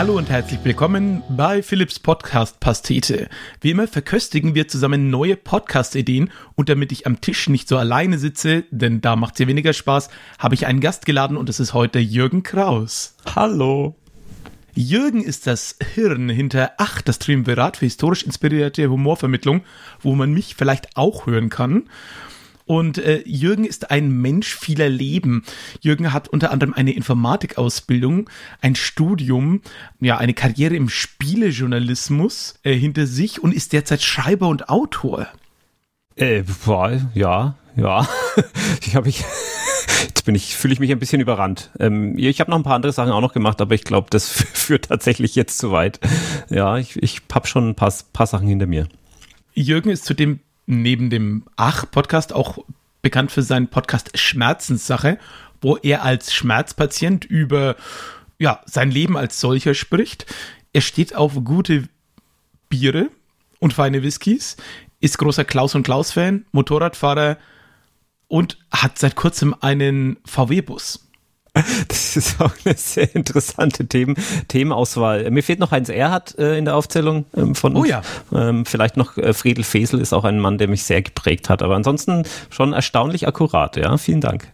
Hallo und herzlich willkommen bei Philips Podcast Pastete. Wie immer verköstigen wir zusammen neue Podcast-Ideen und damit ich am Tisch nicht so alleine sitze, denn da macht es ja weniger Spaß, habe ich einen Gast geladen und das ist heute Jürgen Kraus. Hallo. Jürgen ist das Hirn hinter Ach, das Triumvirat für historisch inspirierte Humorvermittlung, wo man mich vielleicht auch hören kann. Und äh, Jürgen ist ein Mensch vieler Leben. Jürgen hat unter anderem eine Informatikausbildung, ein Studium, ja, eine Karriere im Spielejournalismus äh, hinter sich und ist derzeit Schreiber und Autor. Äh, ja, ja. ich habe ich. Jetzt bin ich, fühle ich mich ein bisschen überrannt. Ähm, ich habe noch ein paar andere Sachen auch noch gemacht, aber ich glaube, das führt tatsächlich jetzt zu weit. Ja, ich, ich habe schon ein paar, paar Sachen hinter mir. Jürgen ist zudem neben dem Ach-Podcast auch bekannt für seinen Podcast Schmerzenssache, wo er als Schmerzpatient über ja, sein Leben als solcher spricht. Er steht auf gute Biere und feine Whiskys, ist großer Klaus und Klaus-Fan, Motorradfahrer und hat seit kurzem einen VW-Bus. Das ist auch eine sehr interessante Themen, Themenauswahl. Mir fehlt noch Heinz Erhardt äh, in der Aufzählung ähm, von uns. Oh ja. Ähm, vielleicht noch äh, Friedel Fesel ist auch ein Mann, der mich sehr geprägt hat. Aber ansonsten schon erstaunlich akkurat. Ja, vielen Dank.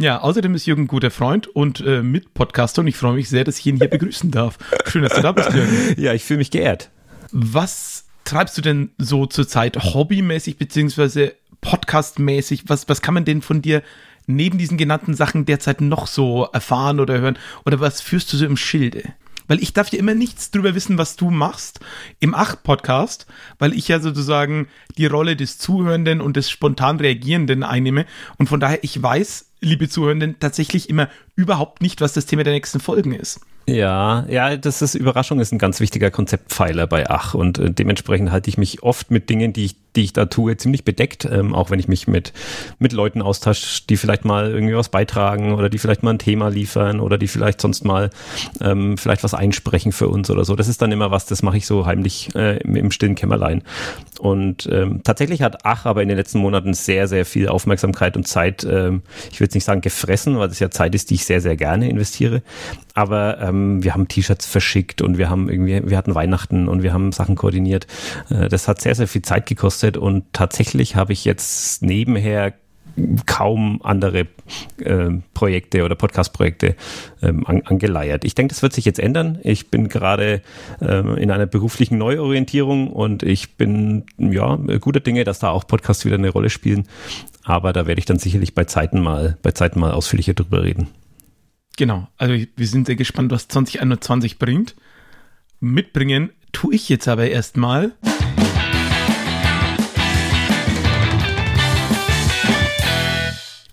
Ja, außerdem ist Jürgen ein guter Freund und äh, Mitpodcaster und ich freue mich sehr, dass ich ihn hier begrüßen darf. Schön, dass du da bist, Jürgen. Ja, ich fühle mich geehrt. Was treibst du denn so zurzeit hobbymäßig beziehungsweise podcastmäßig? Was, was kann man denn von dir neben diesen genannten Sachen derzeit noch so erfahren oder hören? Oder was führst du so im Schilde? Weil ich darf ja immer nichts drüber wissen, was du machst im Ach-Podcast, weil ich ja sozusagen die Rolle des Zuhörenden und des spontan Reagierenden einnehme. Und von daher, ich weiß, liebe Zuhörenden, tatsächlich immer überhaupt nicht, was das Thema der nächsten Folgen ist. Ja, ja, das ist Überraschung ist ein ganz wichtiger Konzeptpfeiler bei Ach und äh, dementsprechend halte ich mich oft mit Dingen, die ich, die ich da tue, ziemlich bedeckt, ähm, auch wenn ich mich mit mit Leuten austausche, die vielleicht mal irgendwie was beitragen oder die vielleicht mal ein Thema liefern oder die vielleicht sonst mal ähm, vielleicht was einsprechen für uns oder so. Das ist dann immer was, das mache ich so heimlich äh, im, im stillen Kämmerlein. Und ähm, tatsächlich hat Ach aber in den letzten Monaten sehr, sehr viel Aufmerksamkeit und Zeit, ähm, ich würde nicht sagen gefressen, weil es ja Zeit ist, die ich sehr, sehr gerne investiere. Aber ähm, wir haben T-Shirts verschickt und wir haben irgendwie, wir hatten Weihnachten und wir haben Sachen koordiniert. Äh, das hat sehr, sehr viel Zeit gekostet und tatsächlich habe ich jetzt nebenher kaum andere äh, Projekte oder Podcast-Projekte ähm, an, angeleiert. Ich denke, das wird sich jetzt ändern. Ich bin gerade ähm, in einer beruflichen Neuorientierung und ich bin ja guter Dinge, dass da auch Podcasts wieder eine Rolle spielen. Aber da werde ich dann sicherlich bei Zeiten mal, bei Zeiten mal ausführlicher drüber reden. Genau, also wir sind sehr gespannt, was 2021 bringt. Mitbringen tue ich jetzt aber erstmal.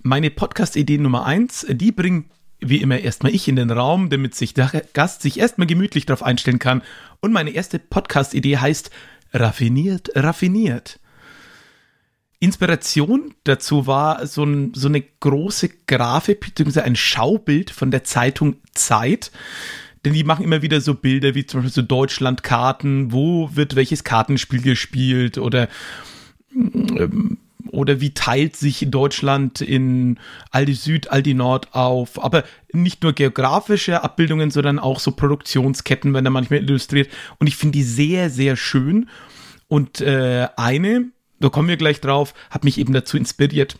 Meine Podcast-Idee Nummer 1, die bringt wie immer erstmal ich in den Raum, damit sich der Gast sich erstmal gemütlich darauf einstellen kann. Und meine erste Podcast-Idee heißt Raffiniert, raffiniert. Inspiration dazu war so, ein, so eine große Grafik bzw. ein Schaubild von der Zeitung Zeit. Denn die machen immer wieder so Bilder wie zum Beispiel so Deutschlandkarten, wo wird welches Kartenspiel gespielt oder ähm, oder wie teilt sich Deutschland in Aldi Süd, Aldi Nord auf. Aber nicht nur geografische Abbildungen, sondern auch so Produktionsketten werden da manchmal illustriert. Und ich finde die sehr, sehr schön. Und äh, eine, da kommen wir gleich drauf, hat mich eben dazu inspiriert.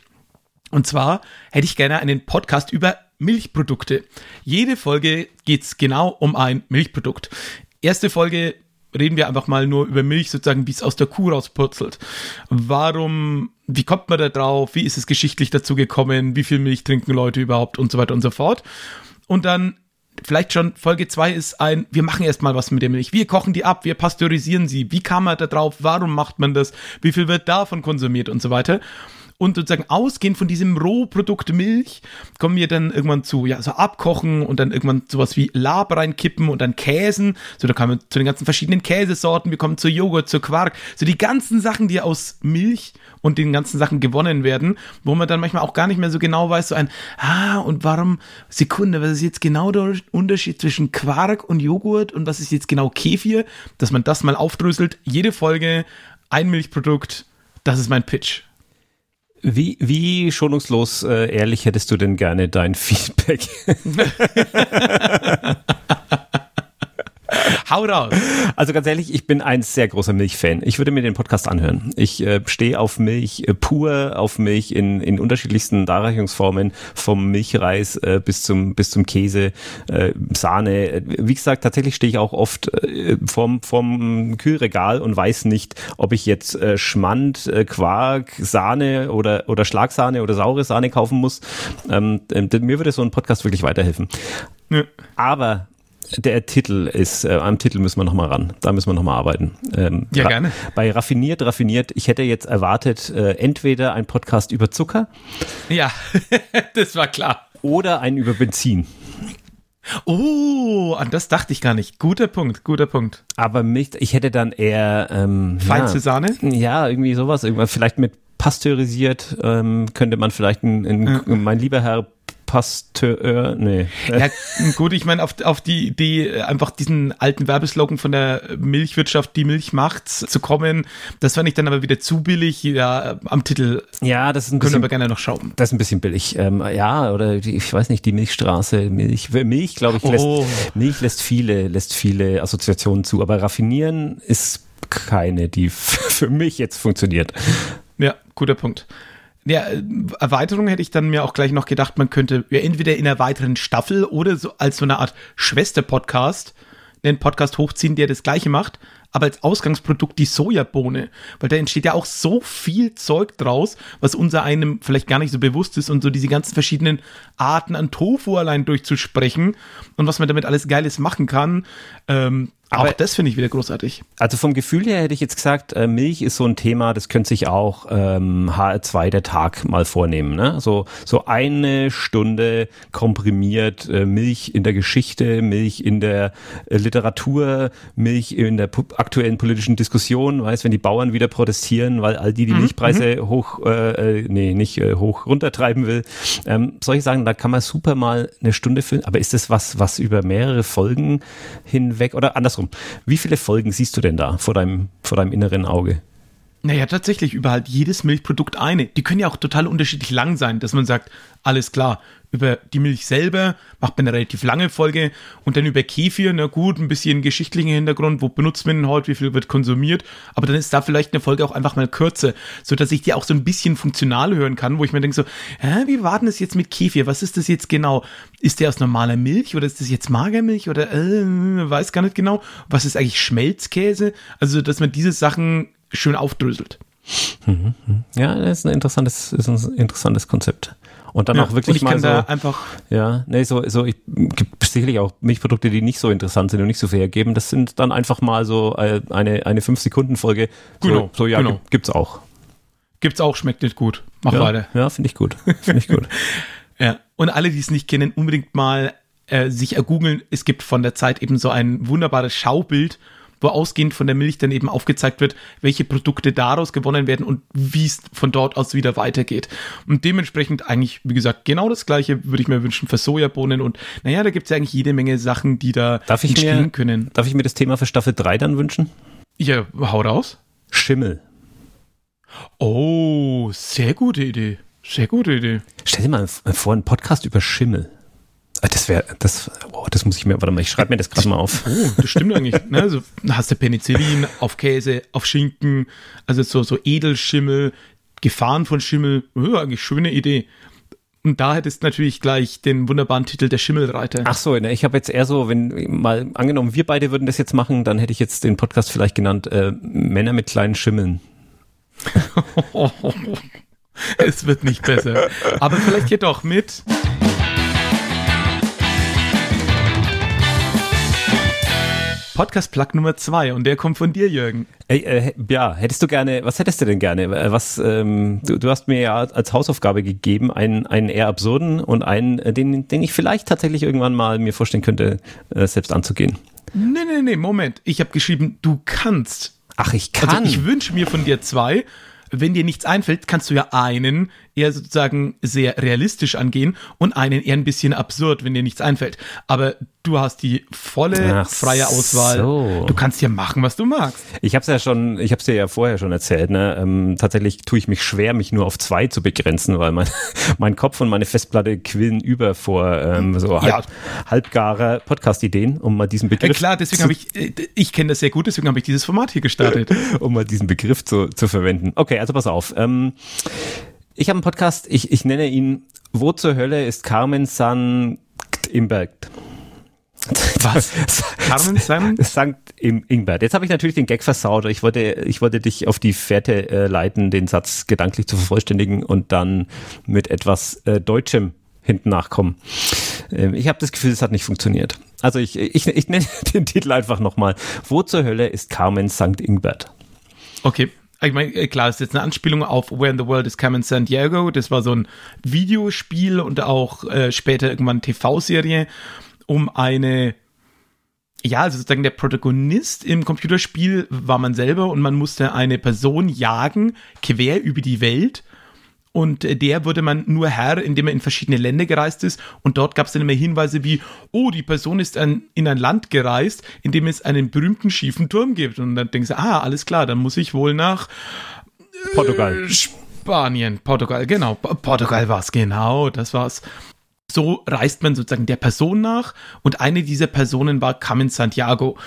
Und zwar hätte ich gerne einen Podcast über Milchprodukte. Jede Folge geht es genau um ein Milchprodukt. Erste Folge reden wir einfach mal nur über Milch, sozusagen, wie es aus der Kuh rauspurzelt. Warum, wie kommt man da drauf? Wie ist es geschichtlich dazu gekommen? Wie viel Milch trinken Leute überhaupt und so weiter und so fort. Und dann vielleicht schon Folge 2 ist ein, wir machen erstmal was mit der Milch. Wir kochen die ab, wir pasteurisieren sie. Wie kam man da drauf? Warum macht man das? Wie viel wird davon konsumiert und so weiter? Und sozusagen ausgehend von diesem Rohprodukt Milch kommen wir dann irgendwann zu, ja, so abkochen und dann irgendwann sowas wie Lab reinkippen und dann Käsen. So, da kommen wir zu den ganzen verschiedenen Käsesorten. Wir kommen zu Joghurt, zu Quark. So die ganzen Sachen, die aus Milch und den ganzen Sachen gewonnen werden, wo man dann manchmal auch gar nicht mehr so genau weiß, so ein, ah, und warum, Sekunde, was ist jetzt genau der Unterschied zwischen Quark und Joghurt und was ist jetzt genau Kefir, dass man das mal aufdröselt. Jede Folge ein Milchprodukt, das ist mein Pitch. Wie, wie schonungslos äh, ehrlich hättest du denn gerne dein Feedback? Hau raus. Also ganz ehrlich, ich bin ein sehr großer Milchfan. Ich würde mir den Podcast anhören. Ich äh, stehe auf Milch äh, pur, auf Milch in, in unterschiedlichsten Darreichungsformen, vom Milchreis äh, bis zum bis zum Käse, äh, Sahne. Wie gesagt, tatsächlich stehe ich auch oft äh, vorm, vorm Kühlregal und weiß nicht, ob ich jetzt äh, Schmand, äh, Quark, Sahne oder, oder Schlagsahne oder saure Sahne kaufen muss. Ähm, äh, mir würde so ein Podcast wirklich weiterhelfen. Ja. Aber der Titel ist, äh, am Titel müssen wir nochmal ran. Da müssen wir nochmal arbeiten. Ähm, Ja, gerne. Bei Raffiniert, Raffiniert, ich hätte jetzt erwartet, äh, entweder ein Podcast über Zucker Ja, das war klar. oder ein über Benzin. Oh, an das dachte ich gar nicht. Guter Punkt, guter Punkt. Aber mich, ich hätte dann eher ähm, Feinste ja, Sahne? Ja, irgendwie sowas. Irgendwas vielleicht mit pasteurisiert ähm, könnte man vielleicht ein, ein, mein lieber Herr Pasteur, nee. Ja, gut, ich meine, auf, auf die Idee, einfach diesen alten Werbeslogan von der Milchwirtschaft, die Milch macht's, zu kommen, das fand ich dann aber wieder zu billig. Ja, am Titel Ja, das ist ein können wir bisschen aber gerne noch schrauben. Das ist ein bisschen billig. Ähm, ja, oder die, ich weiß nicht, die Milchstraße, Milch, Milch, glaube ich, lässt, Oh. Milch lässt viele, lässt viele Assoziationen zu, aber raffinieren ist keine, die für mich jetzt funktioniert. Ja, guter Punkt. Ja, äh, Erweiterung hätte ich dann mir auch gleich noch gedacht, man könnte ja entweder in einer weiteren Staffel oder so als so eine Art Schwester-Podcast einen Podcast hochziehen, der das gleiche macht, aber als Ausgangsprodukt die Sojabohne. Weil da entsteht ja auch so viel Zeug draus, was unser einem vielleicht gar nicht so bewusst ist und so diese ganzen verschiedenen Arten an Tofu allein durchzusprechen und was man damit alles Geiles machen kann. Ähm, Aber- auch das finde ich wieder großartig. Also vom Gefühl her hätte ich jetzt gesagt, äh, Milch ist so ein Thema, das könnte sich auch ähm, HR2 der Tag mal vornehmen. Ne? So, so eine Stunde komprimiert äh, Milch in der Geschichte, Milch in der äh, Literatur, Milch in der aktuellen politischen Diskussion. Weißt, wenn die Bauern wieder protestieren, weil all die die Milchpreise hoch, äh, äh, nee, nicht äh, hoch runtertreiben will. Ähm, solche Sachen, da kann man super mal eine Stunde füllen. Aber ist das was, was über mehrere Folgen hinweg oder andersrum? Wie viele Folgen siehst du denn da vor deinem, vor deinem inneren Auge? Naja, tatsächlich, über halt jedes Milchprodukt eine. Die können ja auch total unterschiedlich lang sein, dass man sagt, alles klar, über die Milch selber macht man eine relativ lange Folge und dann über Kefir, na gut, ein bisschen geschichtlichen Hintergrund, wo benutzt man ihn heute, wie viel wird konsumiert, aber dann ist da vielleicht eine Folge auch einfach mal kürzer, so dass ich die auch so ein bisschen funktional hören kann, wo ich mir denke so, hä, wie war denn das jetzt mit Kefir? Was ist das jetzt genau? Ist der aus normaler Milch oder ist das jetzt Magermilch oder äh, weiß gar nicht genau. Was ist eigentlich Schmelzkäse? Also, dass man diese Sachen schön aufdröselt. Ja, das ist ein interessantes, ist ein interessantes Konzept. Und dann auch und wirklich ich mal kann so, da einfach ja, nee, so, so, ich gibt sicherlich auch Milchprodukte, die nicht so interessant sind und nicht so viel hergeben. Das sind dann einfach mal so äh, eine, eine 5-Sekunden-Folge. So, Genau, so ja, genau. gibt, gibt's auch. gibt's auch, schmeckt nicht gut. Mach Ja, weiter. ja finde ich gut. Finde ich gut. Ja. Und alle, die es nicht kennen, unbedingt mal äh, sich ergoogeln. Es gibt von der Zeit eben so ein wunderbares Schaubild, wo ausgehend von der Milch dann eben aufgezeigt wird, welche Produkte daraus gewonnen werden und wie es von dort aus wieder weitergeht. Und dementsprechend eigentlich, wie gesagt, genau das gleiche würde ich mir wünschen für Sojabohnen. Und naja, da gibt's ja eigentlich jede Menge Sachen, die da Darf ich entstehen mir, können. darf ich mir das Thema für Staffel 3 dann wünschen? Ja, hau raus. Schimmel. Oh, sehr gute Idee. Sehr gute Idee. Stell dir mal vor, einen Podcast über Schimmel. Ah, Das wäre, das, oh, das muss ich mir, warte mal, ich schreibe mir das gerade mal auf. Oh, das stimmt eigentlich. Ne? Also da hast du Penicillin auf Käse, auf Schinken, also so, so Edelschimmel, Gefahren von Schimmel. Ja, eigentlich schöne Idee. Und da hättest du natürlich gleich den wunderbaren Titel der Schimmelreiter. Ach so, ne, ich habe jetzt eher so, wenn mal angenommen, wir beide würden das jetzt machen, dann hätte ich jetzt den Podcast vielleicht genannt äh, Männer mit kleinen Schimmeln. es wird nicht besser. Aber vielleicht geht doch mit. Podcast Plug Nummer zwei und der kommt von dir, Jürgen. Ey, äh, ja, hättest du gerne, was hättest du denn gerne? Äh, Was, ähm, du, du hast mir ja als Hausaufgabe gegeben, einen, einen eher absurden und einen, äh, den, den ich vielleicht tatsächlich irgendwann mal mir vorstellen könnte, äh, selbst anzugehen. Nee, nee, nee, Moment. Ich habe geschrieben, du kannst. Ach, ich kann. Also ich wünsche mir von dir zwei. Wenn dir nichts einfällt, kannst du ja einen eher sozusagen sehr realistisch angehen und einen eher ein bisschen absurd, wenn dir nichts einfällt. Aber du hast die volle Ach freie Auswahl. so. Du kannst ja machen, was du magst. Ich habe es ja schon, ich habe es dir ja vorher schon erzählt. Ne? Ähm, tatsächlich tue ich mich schwer, mich nur auf zwei zu begrenzen, weil mein, mein Kopf und meine Festplatte quillen über vor ähm, so halb, Ja. halbgare Podcast-Ideen, um mal diesen Ja, Begriff, klar, deswegen habe ich, äh, ich kenne das sehr gut, deswegen habe ich dieses Format hier gestartet. um mal diesen Begriff zu, zu verwenden. Okay, also pass auf. Ähm, ich habe einen Podcast, ich, ich nenne ihn Wo zur Hölle ist Carmen San Imberg? Was? Carmen San? Sankt Im Ingbert. Jetzt habe ich natürlich den Gag versaut. Ich wollte, ich wollte dich auf die Fährte äh, leiten, den Satz gedanklich zu vervollständigen und dann mit etwas äh, Deutschem hinten nachkommen. Ähm, ich habe das Gefühl, es hat nicht funktioniert. Also ich, ich, ich nenne den Titel einfach nochmal. Wo zur Hölle ist Carmen Sankt Ingbert? Okay. Ich meine, äh, klar, ist jetzt eine Anspielung auf Where in the World is Carmen San Diego. Das war so ein Videospiel und auch äh, später irgendwann TV-Serie um eine, ja, also sozusagen der Protagonist im Computerspiel war man selber und man musste eine Person jagen, quer über die Welt. Und äh, der wurde man nur Herr, indem er in verschiedene Länder gereist ist. Und dort gab es dann immer Hinweise wie, oh, die Person ist ein, in ein Land gereist, in dem es einen berühmten schiefen Turm gibt. Und dann denkst du, ah, alles klar, dann muss ich wohl nach Portugal. Spanien, Portugal, genau. Portugal war es, genau, das war's. So reist man sozusagen der Person nach und eine dieser Personen war Carmen Santiago.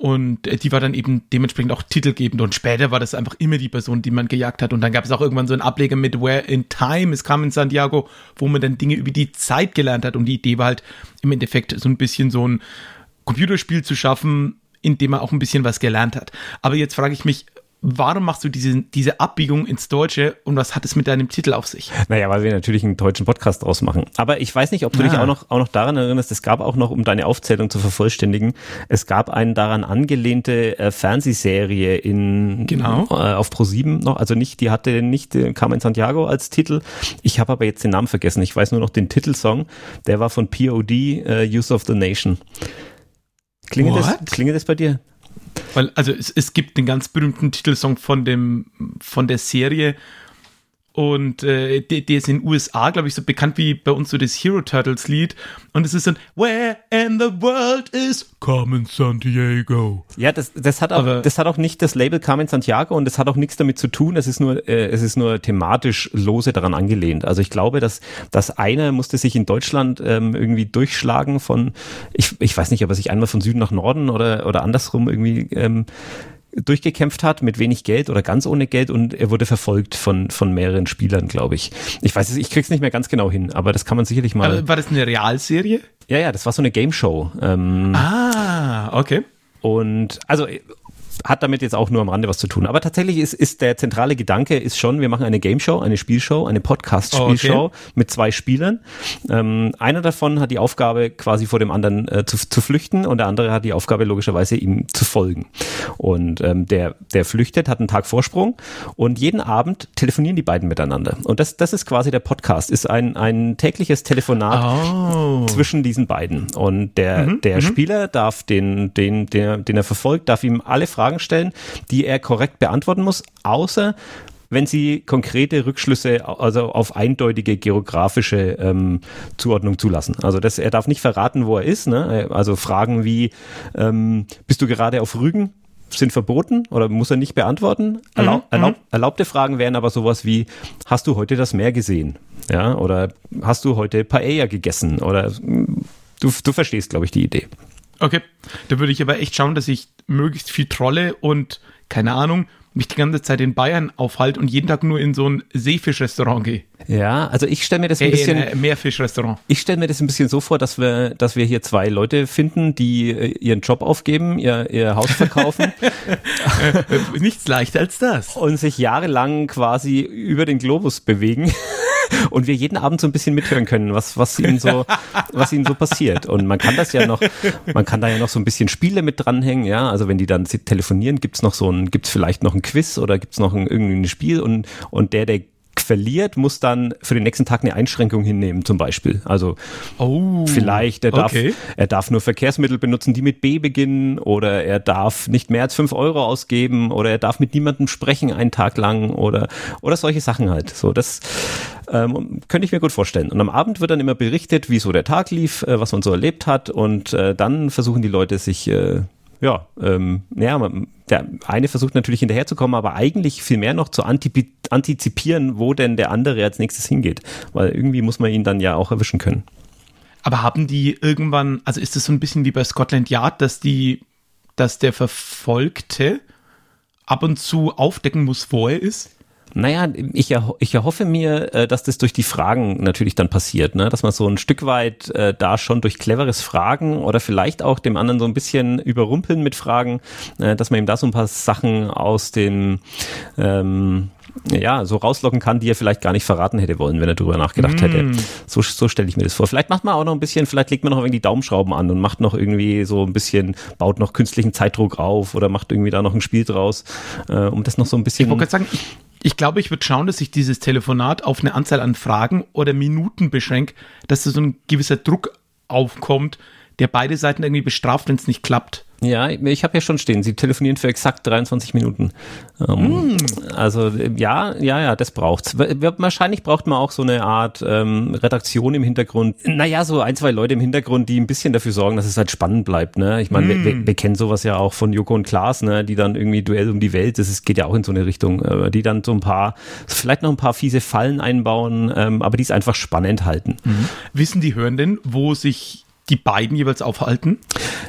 Und äh, die war dann eben dementsprechend auch titelgebend. Und später war das einfach immer die Person, die man gejagt hat. Und dann gab es auch irgendwann so einen Ableger mit Where in Time is Carmen Santiago, wo man dann Dinge über die Zeit gelernt hat. Und die Idee war halt im Endeffekt so ein bisschen so ein Computerspiel zu schaffen, in dem man auch ein bisschen was gelernt hat. Aber jetzt frage ich mich, warum machst du diese, diese Abbiegung ins Deutsche und was hat es mit deinem Titel auf sich? Naja, weil wir natürlich einen deutschen Podcast draus machen. Aber ich weiß nicht, ob du dich Ah. auch noch, auch noch daran erinnerst, es gab auch noch, um deine Aufzählung zu vervollständigen, es gab eine daran angelehnte äh, Fernsehserie in Genau. äh, auf Pro7 noch, also nicht, die hatte nicht äh, Carmen Santiago als Titel. Ich habe aber jetzt den Namen vergessen. Ich weiß nur noch den Titelsong. Der war von POD, äh, Use of the Nation. Klingelt das, What? klingelt das bei dir? Weil, also es, es gibt den ganz berühmten Titelsong von dem, von der Serie und äh, der, der ist in den USA, glaube ich, so bekannt wie bei uns so das Hero Turtles Lied und es ist dann Where in the world is Carmen Santiago? Ja, das, das hat auch, Aber- das hat auch nicht das Label Carmen Santiago und das hat auch nichts damit zu tun. Es ist nur, äh, es ist nur thematisch lose daran angelehnt. Also ich glaube, dass, dass einer musste sich in Deutschland ähm, irgendwie durchschlagen von, ich, ich weiß nicht, ob er sich einmal von Süden nach Norden oder, oder andersrum irgendwie ähm, durchgekämpft hat mit wenig Geld oder ganz ohne Geld und er wurde verfolgt von, von mehreren Spielern, glaube ich. Ich weiß es, ich krieg's nicht mehr ganz genau hin, aber das kann man sicherlich mal. Aber war das eine Realserie? ja, ja, das war so eine Game Show. Ähm, Ah, okay. und also hat damit jetzt auch nur am Rande was zu tun. Aber tatsächlich ist, ist der zentrale Gedanke ist schon, wir machen eine Game Show, eine Spielshow, eine Podcast-Spielshow Okay. mit zwei Spielern. Ähm, einer davon hat die Aufgabe, quasi vor dem anderen äh, zu, zu flüchten und der andere hat die Aufgabe, logischerweise ihm zu folgen. Und ähm, der, der flüchtet, hat einen Tag Vorsprung und jeden Abend telefonieren die beiden miteinander. Und das, das ist quasi der Podcast, ist ein, ein tägliches Telefonat Oh. zwischen diesen beiden. Und der, der Spieler darf den, den, der, den er verfolgt, darf ihm alle Fragen stellen, die er korrekt beantworten muss, außer wenn sie konkrete Rückschlüsse also auf eindeutige geografische ähm, Zuordnung zulassen. Also das, er darf nicht verraten, wo er ist. Ne? Also Fragen wie, ähm, bist du gerade auf Rügen? sind verboten oder muss er nicht beantworten. Erlaub, erlaub, erlaubte Fragen wären aber sowas wie, hast du heute das Meer gesehen? Ja, oder hast du heute Paella gegessen? Oder du, du verstehst, glaube ich, die Idee. Okay, da würde ich aber echt schauen, dass ich möglichst viel trolle und, keine Ahnung, mich die ganze Zeit in Bayern aufhalte und jeden Tag nur in so ein Seefischrestaurant gehe. Ja, also ich stelle mir das ein Äh, bisschen, ein Meerfischrestaurant. ich stelle mir das ein bisschen so vor, dass wir, dass wir hier zwei Leute finden, die äh, ihren Job aufgeben, ihr, ihr Haus verkaufen Äh, Nichts leichter als das. und sich jahrelang quasi über den Globus bewegen und wir jeden Abend so ein bisschen mithören können, was, was ihnen so, was ihnen so passiert. Und man kann das ja noch, man kann da ja noch so ein bisschen Spiele mit dranhängen, ja. Also wenn die dann telefonieren, gibt's noch so ein, gibt's vielleicht noch ein Quiz oder gibt's noch ein, irgendwie ein Spiel und, und der, der verliert, muss dann für den nächsten Tag eine Einschränkung hinnehmen, zum Beispiel. Also Oh. Vielleicht, er darf, Okay. er darf nur Verkehrsmittel benutzen, die mit B beginnen, oder er darf nicht mehr als fünf Euro ausgeben, oder er darf mit niemandem sprechen einen Tag lang, oder, oder solche Sachen halt. So, das, Ähm, könnte ich mir gut vorstellen. Und am Abend wird dann immer berichtet, wie so der Tag lief, äh, was man so erlebt hat und äh, dann versuchen die Leute sich äh, ja, ähm, ja, der eine versucht natürlich hinterherzukommen, aber eigentlich viel mehr noch zu antizipieren, wo denn der andere als nächstes hingeht. Weil irgendwie muss man ihn dann ja auch erwischen können. Aber haben die irgendwann, also ist es so ein bisschen wie bei Scotland Yard, dass die, dass der Verfolgte ab und zu aufdecken muss, wo er ist? Naja, ich, erho ich erhoffe mir, äh, dass das durch die Fragen natürlich dann passiert, ne? dass man so ein Stück weit äh, da schon durch cleveres Fragen oder vielleicht auch dem anderen so ein bisschen überrumpeln mit Fragen, äh, dass man ihm da so ein paar Sachen aus dem ähm, ja, so rauslocken kann, die er vielleicht gar nicht verraten hätte wollen, wenn er drüber nachgedacht mm. hätte. So, so stelle ich mir das vor. Vielleicht macht man auch noch ein bisschen, vielleicht legt man noch irgendwie Daumenschrauben an und macht noch irgendwie so ein bisschen, baut noch künstlichen Zeitdruck auf oder macht irgendwie da noch ein Spiel draus, äh, um das noch so ein bisschen. Ich wollte gerade sagen, ich ich glaube, ich würde schauen, dass ich dieses Telefonat auf eine Anzahl an Fragen oder Minuten beschränke, dass da so ein gewisser Druck aufkommt, der beide Seiten irgendwie bestraft, wenn es nicht klappt. Ja, ich habe ja schon stehen, sie telefonieren für exakt 23 Minuten. Ähm, mm. Also ja, ja, ja, das braucht's. Wahrscheinlich braucht man auch so eine Art ähm, Redaktion im Hintergrund. Naja, so ein, zwei Leute im Hintergrund, die ein bisschen dafür sorgen, dass es halt spannend bleibt. Ne? Ich meine, mm. wir, wir, kennen sowas ja auch von Joko und Klaas, ne? die dann irgendwie Duell um die Welt, das ist, geht ja auch in so eine Richtung, äh, die dann so ein paar, vielleicht noch ein paar fiese Fallen einbauen, ähm, aber die es einfach spannend halten. Mhm. Wissen die Hörenden, wo sich die beiden jeweils aufhalten?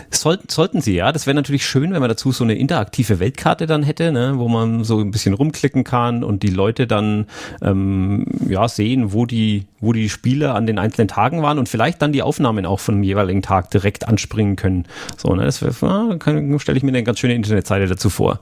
Sollten, sollten sie, ja. Das wäre natürlich schön, wenn man dazu so eine interaktive Weltkarte dann hätte, ne, wo man so ein bisschen rumklicken kann und die Leute dann ähm, ja sehen, wo die, wo die Spiele an den einzelnen Tagen waren und vielleicht dann die Aufnahmen auch von dem jeweiligen Tag direkt anspringen können. So, ne, das ja, stelle ich mir eine ganz schöne Internetseite dazu vor.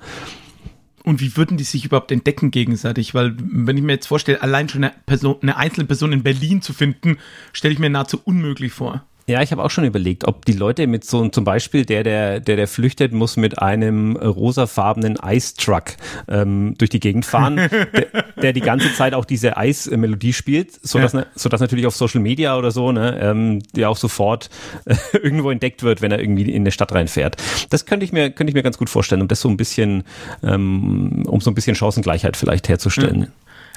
Und wie würden die sich überhaupt entdecken gegenseitig? Weil, wenn ich mir jetzt vorstelle, allein schon eine, Person, eine einzelne Person in Berlin zu finden, stelle ich mir nahezu unmöglich vor. Ja, ich habe auch schon überlegt, ob die Leute mit so zum Beispiel der, der, der, der flüchtet, muss mit einem rosafarbenen Ice Truck ähm, durch die Gegend fahren, der, der die ganze Zeit auch diese Eismelodie spielt, so dass, ja. so dass natürlich auf Social Media oder so, ne, ähm, der auch sofort äh, irgendwo entdeckt wird, wenn er irgendwie in eine Stadt reinfährt. Das könnte ich mir, könnte ich mir ganz gut vorstellen, um das so ein bisschen, ähm, um so ein bisschen Chancengleichheit vielleicht herzustellen. Ja.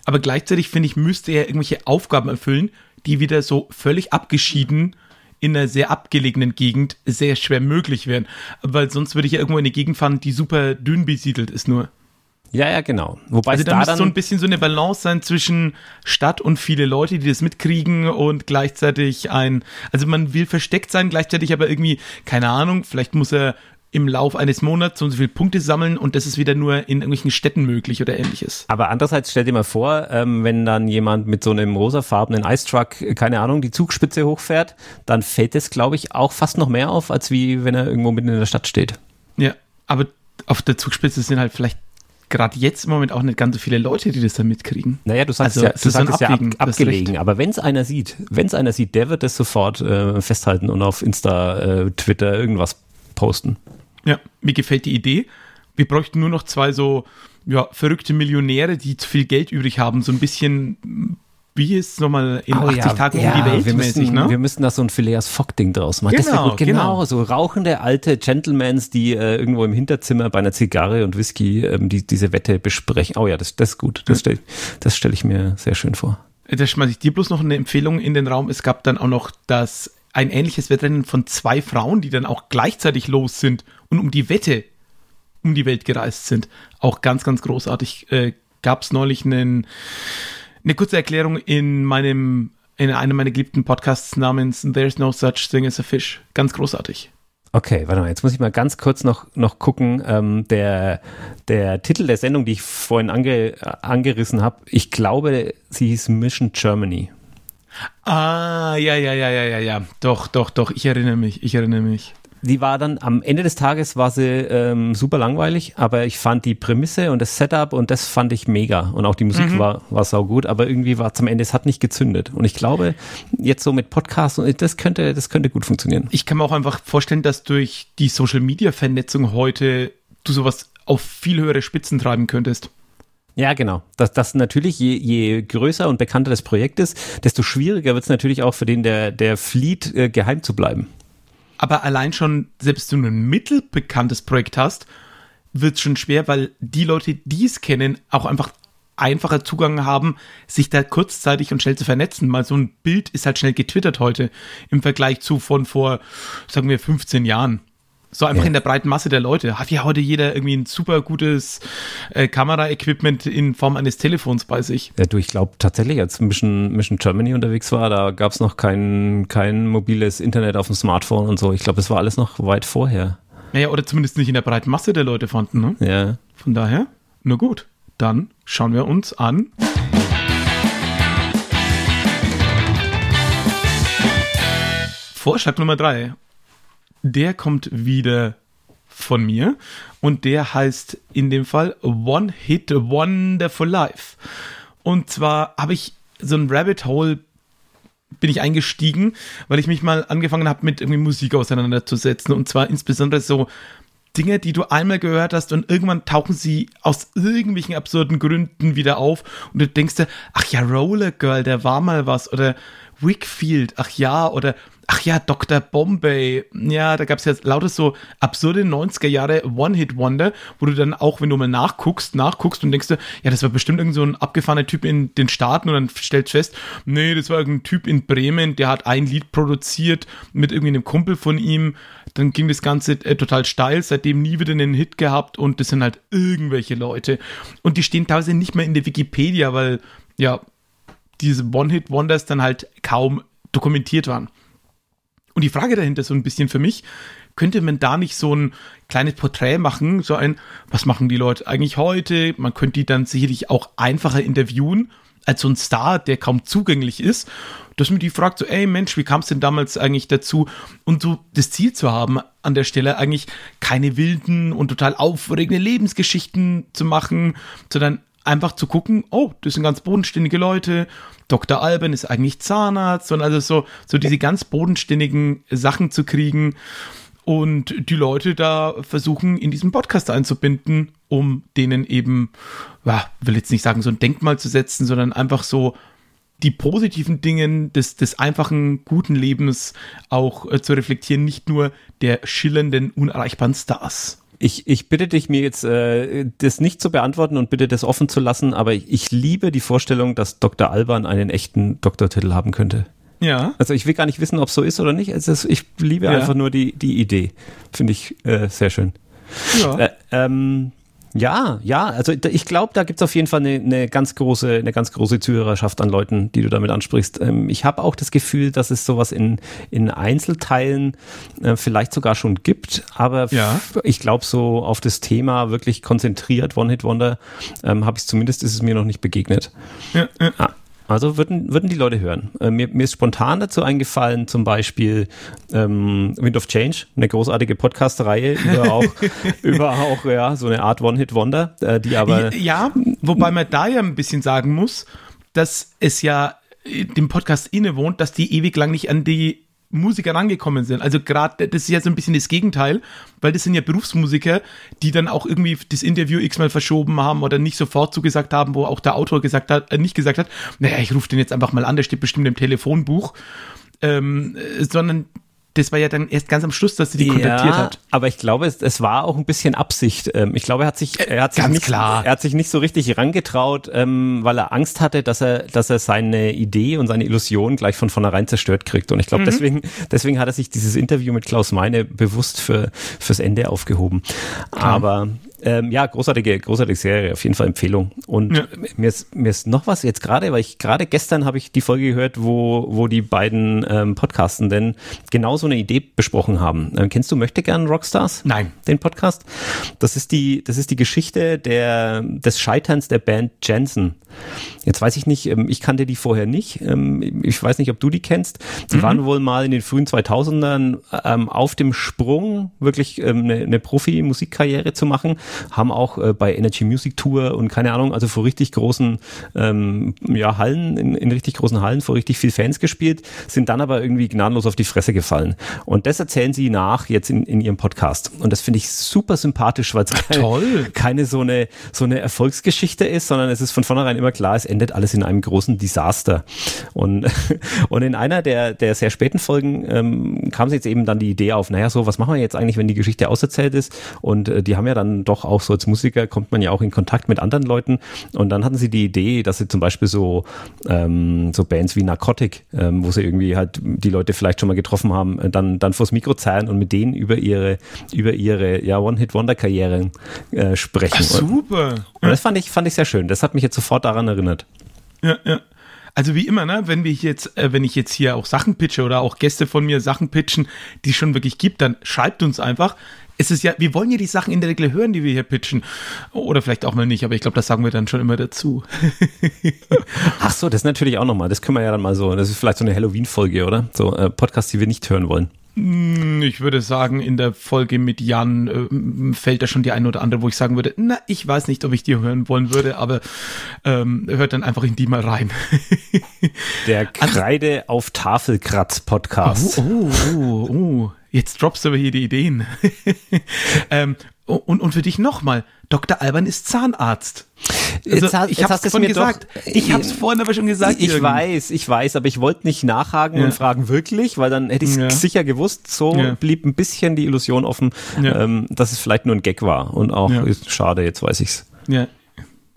Aber gleichzeitig finde ich, müsste er irgendwelche Aufgaben erfüllen, die wieder so völlig abgeschieden in einer sehr abgelegenen Gegend sehr schwer möglich wären. Weil sonst würde ich ja irgendwo in eine Gegend fahren, die super dünn besiedelt ist nur. Ja, ja, genau. Wobei also da muss so ein bisschen so eine Balance sein zwischen Stadt und viele Leute, die das mitkriegen und gleichzeitig ein, also man will versteckt sein, gleichzeitig aber irgendwie, keine Ahnung, vielleicht muss er im Lauf eines Monats so und so viele Punkte sammeln und das ist wieder nur in irgendwelchen Städten möglich oder ähnliches. Aber andererseits stell dir mal vor, ähm, wenn dann jemand mit so einem rosafarbenen Ice Truck, keine Ahnung, die Zugspitze hochfährt, dann fällt es, glaube ich, auch fast noch mehr auf, als wie wenn er irgendwo mitten in der Stadt steht. Ja, aber auf der Zugspitze sind halt vielleicht gerade jetzt im Moment auch nicht ganz so viele Leute, die das da mitkriegen. Naja, du sagst also, ja, du sagst ja ab, abgelegen, aber wenn es einer sieht, wenn es einer sieht, der wird das sofort äh, festhalten und auf Insta, äh, Twitter irgendwas posten. Ja, mir gefällt die Idee. Wir bräuchten nur noch zwei so ja, verrückte Millionäre, die zu viel Geld übrig haben, so ein bisschen wie ist nochmal in oh, 80 ja, Tagen ja, um die Welt wir müssen, mäßig, ne? Wir müssen da so ein Phileas Fogg-Ding draus machen. Genau, gut, genau, genau. So rauchende alte Gentlemans, die äh, irgendwo im Hinterzimmer bei einer Zigarre und Whisky ähm, die, diese Wette besprechen. Oh ja, das, das ist gut. Das stelle das stell ich mir sehr schön vor. Da schmeiße ich dir bloß noch eine Empfehlung in den Raum. Es gab dann auch noch das ein ähnliches Wettrennen von zwei Frauen, die dann auch gleichzeitig los sind und um die Wette um die Welt gereist sind. Auch ganz, ganz großartig. Äh, Gab es neulich einen, eine kurze Erklärung in meinem, in einem meiner geliebten Podcasts namens There's No Such Thing as a Fish. Ganz großartig. Okay, warte mal, jetzt muss ich mal ganz kurz noch, noch gucken. Ähm, der, der Titel der Sendung, die ich vorhin ange, angerissen habe, ich glaube, sie hieß Mission Germany. Ah, ja, ja, ja, ja, ja, ja. Doch, doch, doch, ich erinnere mich, ich erinnere mich. Die war dann, am Ende des Tages war sie ähm, super langweilig, aber ich fand die Prämisse und das Setup und das fand ich mega. Und auch die Musik mhm. war, war sau gut, aber irgendwie war es am Ende, es hat nicht gezündet. Und ich glaube, jetzt so mit Podcasts, das könnte, das könnte gut funktionieren. Ich kann mir auch einfach vorstellen, dass durch die Social Media Vernetzung heute du sowas auf viel höhere Spitzen treiben könntest. Ja, genau. Das, das natürlich, je, je größer und bekannter das Projekt ist, desto schwieriger wird es natürlich auch für den, der, der flieht, äh, geheim zu bleiben. Aber allein schon, selbst wenn du ein mittelbekanntes Projekt hast, wird es schon schwer, weil die Leute, die es kennen, auch einfach einfacher Zugang haben, sich da kurzzeitig und schnell zu vernetzen. Mal so ein Bild ist halt schnell getwittert heute im Vergleich zu von vor, sagen wir, 15 Jahren. So einfach ja. in der breiten Masse der Leute. Hat ja heute jeder irgendwie ein super gutes äh, Kameraequipment in Form eines Telefons bei sich. Ja, du, ich glaube tatsächlich, als Mission, Mission Germany unterwegs war, da gab es noch kein, kein mobiles Internet auf dem Smartphone und so. Ich glaube, das war alles noch weit vorher. Naja, oder zumindest nicht in der breiten Masse der Leute fanden, ne? Ja. Von daher, nur gut. Dann schauen wir uns an. Vorschlag Nummer drei der kommt wieder von mir und der heißt in dem Fall One Hit Wonderful Life. Und zwar habe ich so ein Rabbit Hole bin ich eingestiegen, weil ich mich mal angefangen habe, mit irgendwie Musik auseinanderzusetzen. Und zwar insbesondere so Dinge, die du einmal gehört hast und irgendwann tauchen sie aus irgendwelchen absurden Gründen wieder auf und du denkst dir, ach ja, Roller Girl, der war mal was oder Wickfield, ach ja, oder ach ja, Dr. Bombay, ja, da gab es ja lauter so absurde 90er Jahre One-Hit-Wonder, wo du dann auch, wenn du mal nachguckst, nachguckst und denkst du, ja, das war bestimmt irgend so ein abgefahrener Typ in den Staaten und dann stellst fest, nee, das war irgendein Typ in Bremen, der hat ein Lied produziert mit irgendwie einem Kumpel von ihm, dann ging das Ganze äh, total steil, seitdem nie wieder einen Hit gehabt und das sind halt irgendwelche Leute und die stehen teilweise nicht mehr in der Wikipedia, weil, ja, diese One-Hit-Wonders dann halt kaum dokumentiert waren. Und die Frage dahinter so ein bisschen für mich, könnte man da nicht so ein kleines Porträt machen, so ein, was machen die Leute eigentlich heute? Man könnte die dann sicherlich auch einfacher interviewen als so ein Star, der kaum zugänglich ist, dass man die fragt so, ey Mensch, wie kam es denn damals eigentlich dazu? Und so das Ziel zu haben, an der Stelle eigentlich keine wilden und total aufregende Lebensgeschichten zu machen, sondern einfach zu gucken, oh, das sind ganz bodenständige Leute, Dr. Alban ist eigentlich Zahnarzt, sondern also so, so diese ganz bodenständigen Sachen zu kriegen und die Leute da versuchen, in diesem Podcast einzubinden, um denen eben, ja, will jetzt nicht sagen, so ein Denkmal zu setzen, sondern einfach so die positiven Dinge des, des einfachen, guten Lebens auch äh, zu reflektieren, nicht nur der schillernden, unerreichbaren Stars. Ich, ich bitte dich, mir jetzt äh, das nicht zu beantworten und bitte das offen zu lassen, aber ich, ich liebe die Vorstellung, dass Dr. Alban einen echten Doktortitel haben könnte. Ja. Also ich will gar nicht wissen, ob es so ist oder nicht. Also ich liebe ja. einfach nur die, die Idee. Finde ich äh, sehr schön. Ja. Äh, ähm, ja, ja, also ich glaube, da gibt's auf jeden Fall eine, eine, ganz große, eine ganz große Zuhörerschaft an Leuten, die du damit ansprichst. Ähm, ich habe auch das Gefühl, dass es sowas in, in Einzelteilen äh, vielleicht sogar schon gibt, aber ja. ich glaube, so auf das Thema wirklich konzentriert, One-Hit-Wonder, ähm, habe ich zumindest ist es mir noch nicht begegnet. Ja, ja. Ah. Also würden, würden die Leute hören. Äh, mir, mir ist spontan dazu eingefallen, zum Beispiel ähm, Wind of Change, eine großartige Podcast-Reihe über auch, über auch ja, so eine Art One-Hit-Wonder, äh, die aber. Ja, wobei man da ja ein bisschen sagen muss, dass es ja dem Podcast innewohnt, dass die ewig lang nicht an die Musiker rangekommen sind. Also gerade, das ist ja so ein bisschen das Gegenteil, weil das sind ja Berufsmusiker, die dann auch irgendwie das Interview x-mal verschoben haben oder nicht sofort zugesagt haben, wo auch der Autor gesagt hat, äh, nicht gesagt hat, naja, ich rufe den jetzt einfach mal an, der steht bestimmt im Telefonbuch. Ähm, sondern das war ja dann erst ganz am Schluss, dass sie die ja, kontaktiert hat. Aber ich glaube, es, es war auch ein bisschen Absicht. Ähm, ich glaube, er hat sich, er hat sich ganz nicht, klar. er hat sich nicht so richtig rangetraut, ähm, weil er Angst hatte, dass er, dass er seine Idee und seine Illusion gleich von vornherein zerstört kriegt. Und ich glaube, mhm. deswegen, deswegen hat er sich dieses Interview mit Klaus Meine bewusst für, fürs Ende aufgehoben. Klar. Aber ähm, ja, großartige, großartige Serie, auf jeden Fall Empfehlung. Und ja. mir, ist, mir ist noch was jetzt gerade, weil ich gerade gestern habe ich die Folge gehört, wo, wo die beiden ähm, Podcasten denn genau so eine Idee besprochen haben. Ähm, kennst du Möchte gern Rockstars? Nein. Den Podcast? Das ist die, das ist die Geschichte der, des Scheiterns der Band Jensen. Jetzt weiß ich nicht, ähm, ich kannte die vorher nicht. Ähm, ich weiß nicht, ob du die kennst. Die mhm. waren wohl mal in den frühen 2000ern ähm, auf dem Sprung, wirklich eine, eine Profi-Musikkarriere zu machen haben auch äh, bei Energy Music Tour und keine Ahnung, also vor richtig großen ähm, ja, Hallen, in, in richtig großen Hallen, vor richtig viel Fans gespielt, sind dann aber irgendwie gnadenlos auf die Fresse gefallen. Und das erzählen sie nach jetzt in, in ihrem Podcast. Und das finde ich super sympathisch, weil es keine, keine so eine, so eine Erfolgsgeschichte ist, sondern es ist von vornherein immer klar, es endet alles in einem großen Desaster. Und, und in einer der, der sehr späten Folgen ähm, kam sie jetzt eben dann die Idee auf, naja, so, was machen wir jetzt eigentlich, wenn die Geschichte auserzählt ist? Und äh, die haben ja dann doch auch, auch so als Musiker kommt man ja auch in Kontakt mit anderen Leuten. Und dann hatten sie die Idee, dass sie zum Beispiel so, ähm, so Bands wie Narcotic, ähm, wo sie irgendwie halt die Leute vielleicht schon mal getroffen haben, äh, dann, dann vors Mikro zahlen und mit denen über ihre, über ihre ja, One-Hit-Wonder-Karriere äh, sprechen. Ach, super. Und das fand ich, fand ich sehr schön. Das hat mich jetzt sofort daran erinnert. Ja, ja. Also wie immer, ne, wenn wir jetzt, äh, wenn ich jetzt hier auch Sachen pitche oder auch Gäste von mir Sachen pitchen, die es schon wirklich gibt, dann schreibt uns einfach. Es ist ja, wir wollen ja die Sachen in der Regel hören, die wir hier pitchen. Oder vielleicht auch mal nicht, aber ich glaube, das sagen wir dann schon immer dazu. Ach so, das natürlich auch nochmal. Das können wir ja dann mal so, das ist vielleicht so eine Halloween-Folge, oder? So äh, Podcasts, die wir nicht hören wollen. Hm, ich würde sagen, in der Folge mit Jan äh, fällt da schon die eine oder andere, wo ich sagen würde, na, ich weiß nicht, ob ich die hören wollen würde, aber ähm, hört dann einfach in die mal rein. der Kreide auf Tafelkratz Podcast. Oh, oh, oh, oh. Jetzt droppst du aber hier die Ideen. ähm, und, und für dich nochmal, Dr. Alban ist Zahnarzt. Also, jetzt, ich habe es vorhin gesagt. Doch, ich habe es vorhin aber schon gesagt. Ich Jürgen. weiß, ich weiß, aber ich wollte nicht nachhaken ja. und fragen wirklich, weil dann hätte ich es ja. sicher gewusst. So ja. blieb ein bisschen die Illusion offen, ähm, dass es vielleicht nur ein Gag war. Und auch ist schade, jetzt weiß ich's. Ja.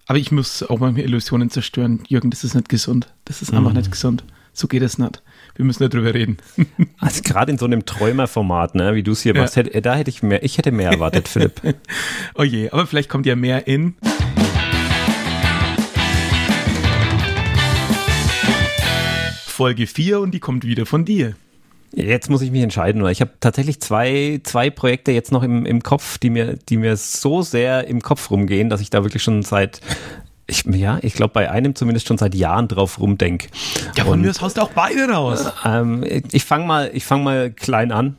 Aber ich muss auch mal Illusionen zerstören. Jürgen, das ist nicht gesund. Das ist einfach mhm. nicht gesund. So geht es nicht. Wir müssen darüber reden. Also gerade in so einem Träumerformat, ne, wie du es hier machst, hätte, da hätte ich mehr, ich hätte mehr erwartet, Philipp. oh je, aber vielleicht kommt ja mehr in. Folge 4 und die kommt wieder von dir. Jetzt muss ich mich entscheiden, weil ich habe tatsächlich zwei, zwei Projekte jetzt noch im, im Kopf, die mir, die mir so sehr im Kopf rumgehen, dass ich da wirklich schon seit ich, ja, ich glaube, bei einem zumindest schon seit Jahren drauf rumdenk. Ja, von mir haust du auch beide raus. Ähm, ich fange mal, ich fang mal klein an.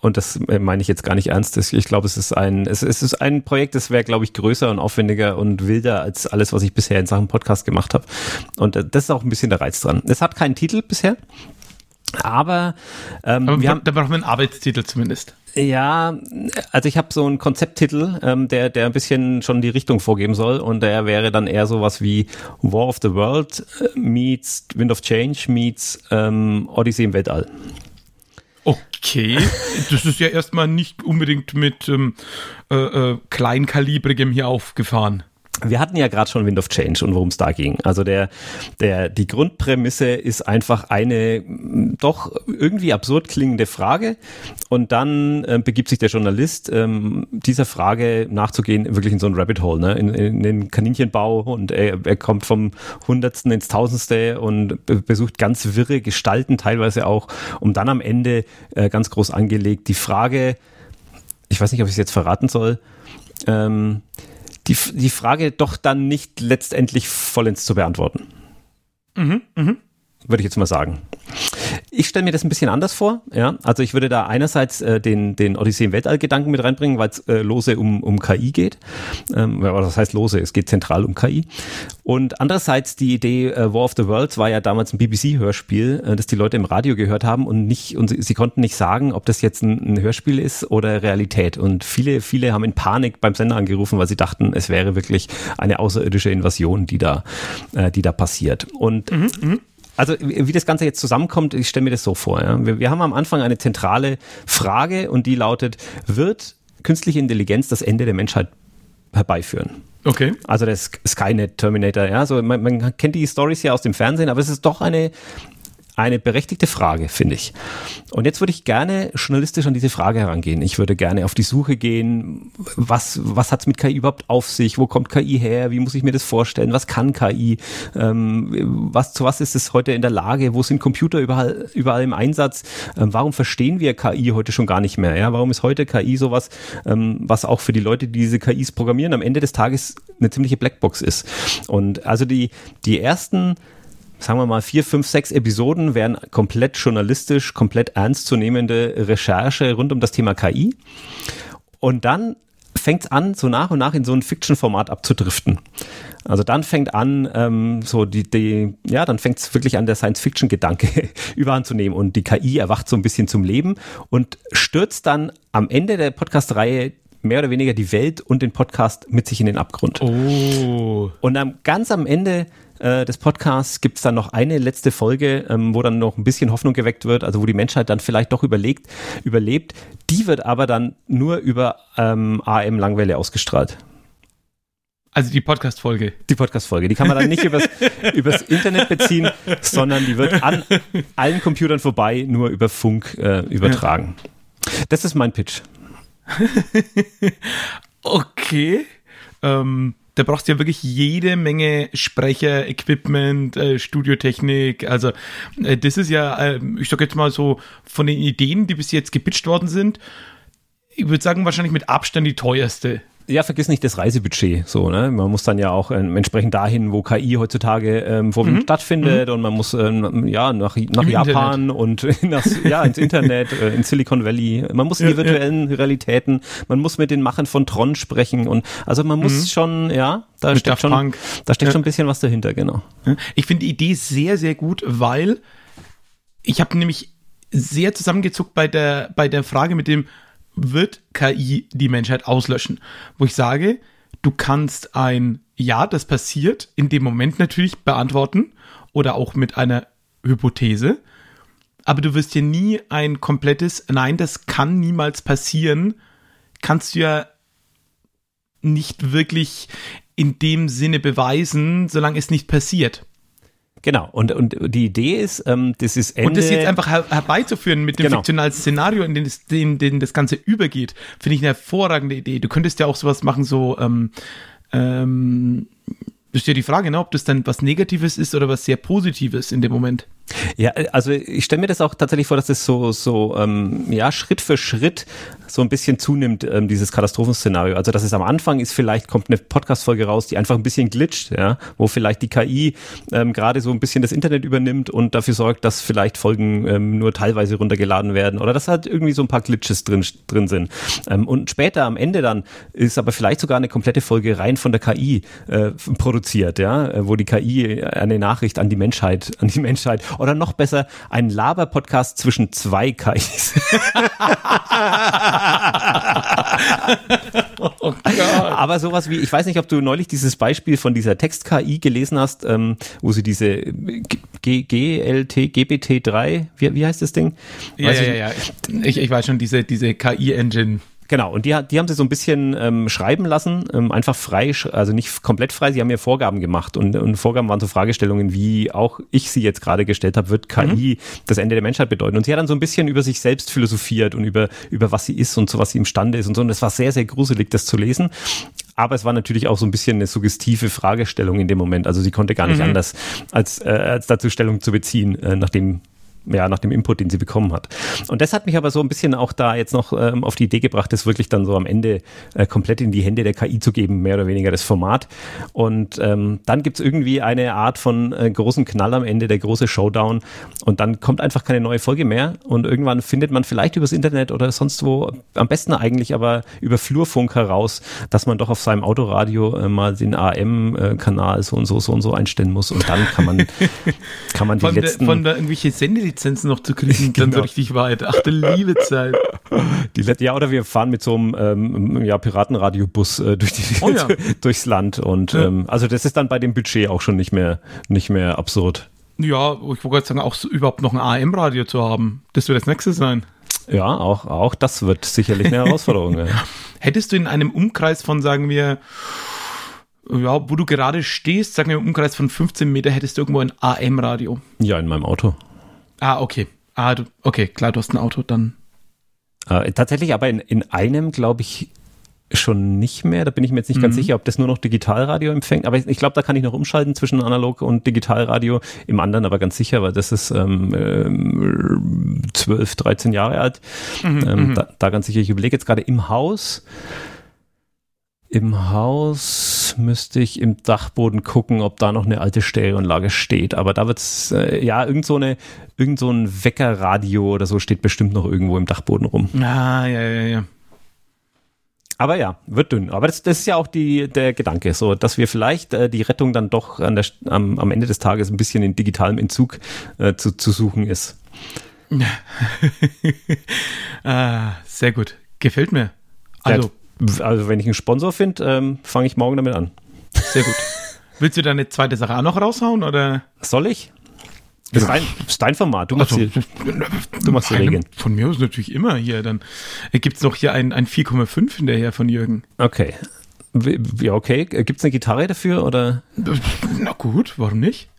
Und das äh, meine ich jetzt gar nicht ernst. Ich glaube, es ist ein, es, es ist ein Projekt, das wäre, glaube ich, größer und aufwendiger und wilder als alles, was ich bisher in Sachen Podcast gemacht habe. Und äh, das ist auch ein bisschen der Reiz dran. Es hat keinen Titel bisher. Aber, ähm, aber wir haben, da brauchen wir einen Arbeitstitel zumindest. Ja, also ich habe so einen Konzepttitel, ähm, der, der ein bisschen schon die Richtung vorgeben soll und der wäre dann eher sowas wie War of the World äh, meets Wind of Change meets ähm, Odyssey im Weltall. Okay, das ist ja erstmal nicht unbedingt mit ähm, äh, äh, kleinkalibrigem hier aufgefahren wir hatten ja gerade schon Wind of Change und worum es da ging. Also der, der, die Grundprämisse ist einfach eine doch irgendwie absurd klingende Frage und dann äh, begibt sich der Journalist ähm, dieser Frage nachzugehen wirklich in so ein Rabbit Hole, ne? in, in den Kaninchenbau und er, er kommt vom Hundertsten ins Tausendste und besucht ganz wirre Gestalten teilweise auch, um dann am Ende äh, ganz groß angelegt die Frage, ich weiß nicht, ob ich es jetzt verraten soll, ähm, die, die Frage doch dann nicht letztendlich vollends zu beantworten. Mhm, mh. Würde ich jetzt mal sagen. Ich stelle mir das ein bisschen anders vor. Ja, also ich würde da einerseits äh, den den Odyssee im Weltall Gedanken mit reinbringen, weil es äh, lose um um KI geht. Ähm, aber das heißt lose, es geht zentral um KI. Und andererseits die Idee äh, War of the Worlds war ja damals ein BBC Hörspiel, äh, das die Leute im Radio gehört haben und nicht und sie, sie konnten nicht sagen, ob das jetzt ein, ein, Hörspiel ist oder Realität. Und viele viele haben in Panik beim Sender angerufen, weil sie dachten, es wäre wirklich eine außerirdische Invasion, die da äh, die da passiert. Und mhm, mhm also wie das Ganze jetzt zusammenkommt, ich stelle mir das so vor. Ja. Wir, wir haben am Anfang eine zentrale Frage und die lautet, wird künstliche Intelligenz das Ende der Menschheit herbeiführen? Okay. Also der Skynet Terminator, ja, so man, man kennt die Stories ja aus dem Fernsehen, aber es ist doch eine eine berechtigte Frage, finde ich. Und jetzt würde ich gerne journalistisch an diese Frage herangehen. Ich würde gerne auf die Suche gehen, was, was hat es mit KI überhaupt auf sich? Wo kommt KI her? Wie muss ich mir das vorstellen? Was kann KI? Ähm, was, zu was ist es heute in der Lage? Wo sind Computer überall, überall im Einsatz? Ähm, warum verstehen wir KI heute schon gar nicht mehr? Ja? Warum ist heute KI sowas, ähm, was auch für die Leute, die diese KIs programmieren, am Ende des Tages eine ziemliche Blackbox ist? Und also die, die ersten sagen wir mal, vier, fünf, sechs Episoden wären komplett journalistisch, komplett ernstzunehmende Recherche rund um das Thema KI. Und dann fängt es an, so nach und nach in so ein Fiction-Format abzudriften. Also dann fängt an, ähm, so die, die, ja, dann fängt es wirklich an, der Science-Fiction-Gedanke überhand zu nehmen und die KI erwacht so ein bisschen zum Leben und stürzt dann am Ende der Podcast-Reihe mehr oder weniger die Welt und den Podcast mit sich in den Abgrund. Oh. Und dann ganz am Ende äh, des Podcasts gibt es dann noch eine letzte Folge, ähm, wo dann noch ein bisschen Hoffnung geweckt wird, also wo die Menschheit dann vielleicht doch überlegt, überlebt. Die wird aber dann nur über ähm, AM Langwelle ausgestrahlt. Also die Podcast-Folge. Die Podcast-Folge. Die kann man dann nicht übers, übers Internet beziehen, sondern die wird an allen Computern vorbei nur über Funk äh, übertragen. Das ist mein Pitch. okay. Ähm, da brauchst du ja wirklich jede Menge Sprecher, Equipment, äh, Studiotechnik. Also äh, das ist ja, äh, ich sag jetzt mal so, von den Ideen, die bis jetzt gepitcht worden sind, ich würde sagen, wahrscheinlich mit Abstand die teuerste. Ja, vergiss nicht das Reisebudget. So, ne? Man muss dann ja auch ähm, entsprechend dahin, wo KI heutzutage ähm, vorwiegend mhm. stattfindet mhm. und man muss ähm, ja nach, nach Japan Internet. und nach, ja, ins Internet, äh, in Silicon Valley. Man muss in die virtuellen ja. Realitäten, man muss mit den Machern von Tron sprechen und also man muss mhm. schon, ja, da mit steckt schon, da steckt ja. schon ein bisschen was dahinter, genau. Ich finde die Idee sehr, sehr gut, weil ich habe nämlich sehr zusammengezuckt bei der, bei der Frage mit dem, wird KI die Menschheit auslöschen? Wo ich sage, du kannst ein Ja, das passiert, in dem Moment natürlich beantworten oder auch mit einer Hypothese. Aber du wirst dir nie ein komplettes Nein, das kann niemals passieren, kannst du ja nicht wirklich in dem Sinne beweisen, solange es nicht passiert. Genau, und, und die Idee ist, ähm, das ist Ende. Und das jetzt einfach her herbeizuführen mit dem genau. fiktionalen Szenario, in dem, das, in dem das Ganze übergeht, finde ich eine hervorragende Idee. Du könntest ja auch sowas machen, so, ähm, ähm, das ist ja die Frage, ne, ob das dann was Negatives ist oder was sehr Positives in dem Moment. Ja, also ich stelle mir das auch tatsächlich vor, dass es so, so ähm, ja, Schritt für Schritt so ein bisschen zunimmt, ähm, dieses Katastrophenszenario. Also dass es am Anfang ist, vielleicht kommt eine Podcast-Folge raus, die einfach ein bisschen glitscht, ja, wo vielleicht die KI ähm, gerade so ein bisschen das Internet übernimmt und dafür sorgt, dass vielleicht Folgen ähm, nur teilweise runtergeladen werden oder dass halt irgendwie so ein paar Glitches drin, drin sind. Ähm, und später am Ende dann ist aber vielleicht sogar eine komplette Folge rein von der KI äh, produziert, ja, wo die KI eine Nachricht an die Menschheit, an die Menschheit oder noch besser, ein Laber-Podcast zwischen zwei KIs. oh Aber sowas wie, ich weiß nicht, ob du neulich dieses Beispiel von dieser Text-KI gelesen hast, ähm, wo sie diese G GLT, GPT-3, wie, wie heißt das Ding? Ja, ja, ja, ja, Ich, ich weiß schon, diese, diese KI-Engine. Genau, und die, die haben sie so ein bisschen ähm, schreiben lassen, ähm, einfach frei, also nicht komplett frei, sie haben mir Vorgaben gemacht und, und Vorgaben waren so Fragestellungen, wie auch ich sie jetzt gerade gestellt habe, wird KI mhm. das Ende der Menschheit bedeuten? Und sie hat dann so ein bisschen über sich selbst philosophiert und über, über was sie ist und so, was sie imstande ist und so. Und es war sehr, sehr gruselig, das zu lesen. Aber es war natürlich auch so ein bisschen eine suggestive Fragestellung in dem Moment. Also sie konnte gar nicht mhm. anders, als, äh, als dazu Stellung zu beziehen, äh, nachdem ja, nach dem Input, den sie bekommen hat. Und das hat mich aber so ein bisschen auch da jetzt noch ähm, auf die Idee gebracht, das wirklich dann so am Ende äh, komplett in die Hände der KI zu geben, mehr oder weniger das Format. Und ähm, dann gibt's irgendwie eine Art von äh, großen Knall am Ende, der große Showdown. Und dann kommt einfach keine neue Folge mehr. Und irgendwann findet man vielleicht übers Internet oder sonst wo, am besten eigentlich aber über Flurfunk heraus, dass man doch auf seinem Autoradio äh, mal den AM-Kanal so und so, so und so einstellen muss. Und dann kann man, kann man die von letzten... Der, von der irgendwelche Sende Lizenzen noch zu kriegen, genau. dann so richtig weit. Ach, der liebe Zeit. Die, ja, oder wir fahren mit so einem ähm, ja, Piratenradiobus äh, durch die, oh, ja. durchs Land. Und ja. ähm, also das ist dann bei dem Budget auch schon nicht mehr, nicht mehr absurd. Ja, ich wollte gerade sagen, auch so, überhaupt noch ein AM-Radio zu haben. Das wird das nächste sein. Ja, auch, auch das wird sicherlich eine Herausforderung. ja. Hättest du in einem Umkreis von, sagen wir, ja, wo du gerade stehst, sagen wir im Umkreis von 15 Meter, hättest du irgendwo ein AM-Radio? Ja, in meinem Auto. Ah, okay. Ah, du, okay, klar, du hast ein Auto, dann. Äh, tatsächlich aber in, in einem, glaube ich, schon nicht mehr. Da bin ich mir jetzt nicht mhm. ganz sicher, ob das nur noch Digitalradio empfängt. Aber ich, ich glaube, da kann ich noch umschalten zwischen Analog und Digitalradio. Im anderen aber ganz sicher, weil das ist ähm, ähm, 12, 13 Jahre alt. Mhm, ähm, mhm. da, da ganz sicher. Ich überlege jetzt gerade im Haus im Haus müsste ich im Dachboden gucken, ob da noch eine alte Stereoanlage steht. Aber da wird's äh, ja irgend so eine irgend so ein Weckerradio oder so steht bestimmt noch irgendwo im Dachboden rum. Ah, ja, ja, ja. Aber ja, wird dünn. Aber das, das ist ja auch die, der Gedanke, so, dass wir vielleicht äh, die Rettung dann doch an der, am, am Ende des Tages ein bisschen in digitalem Entzug äh, zu, zu suchen ist. ah, sehr gut. Gefällt mir. Also, also wenn ich einen Sponsor finde, ähm, fange ich morgen damit an. Sehr gut. Willst du deine zweite Sache auch noch raushauen oder? Soll ich? Das ist dein, das ist dein Format. Du machst, Also, die, du machst die Regeln. Von mir aus natürlich immer hier. Dann gibt es noch hier ein, ein 4,5 hinterher von Jürgen. Okay. Ja, okay. Gibt es eine Gitarre dafür oder? Na gut, warum nicht?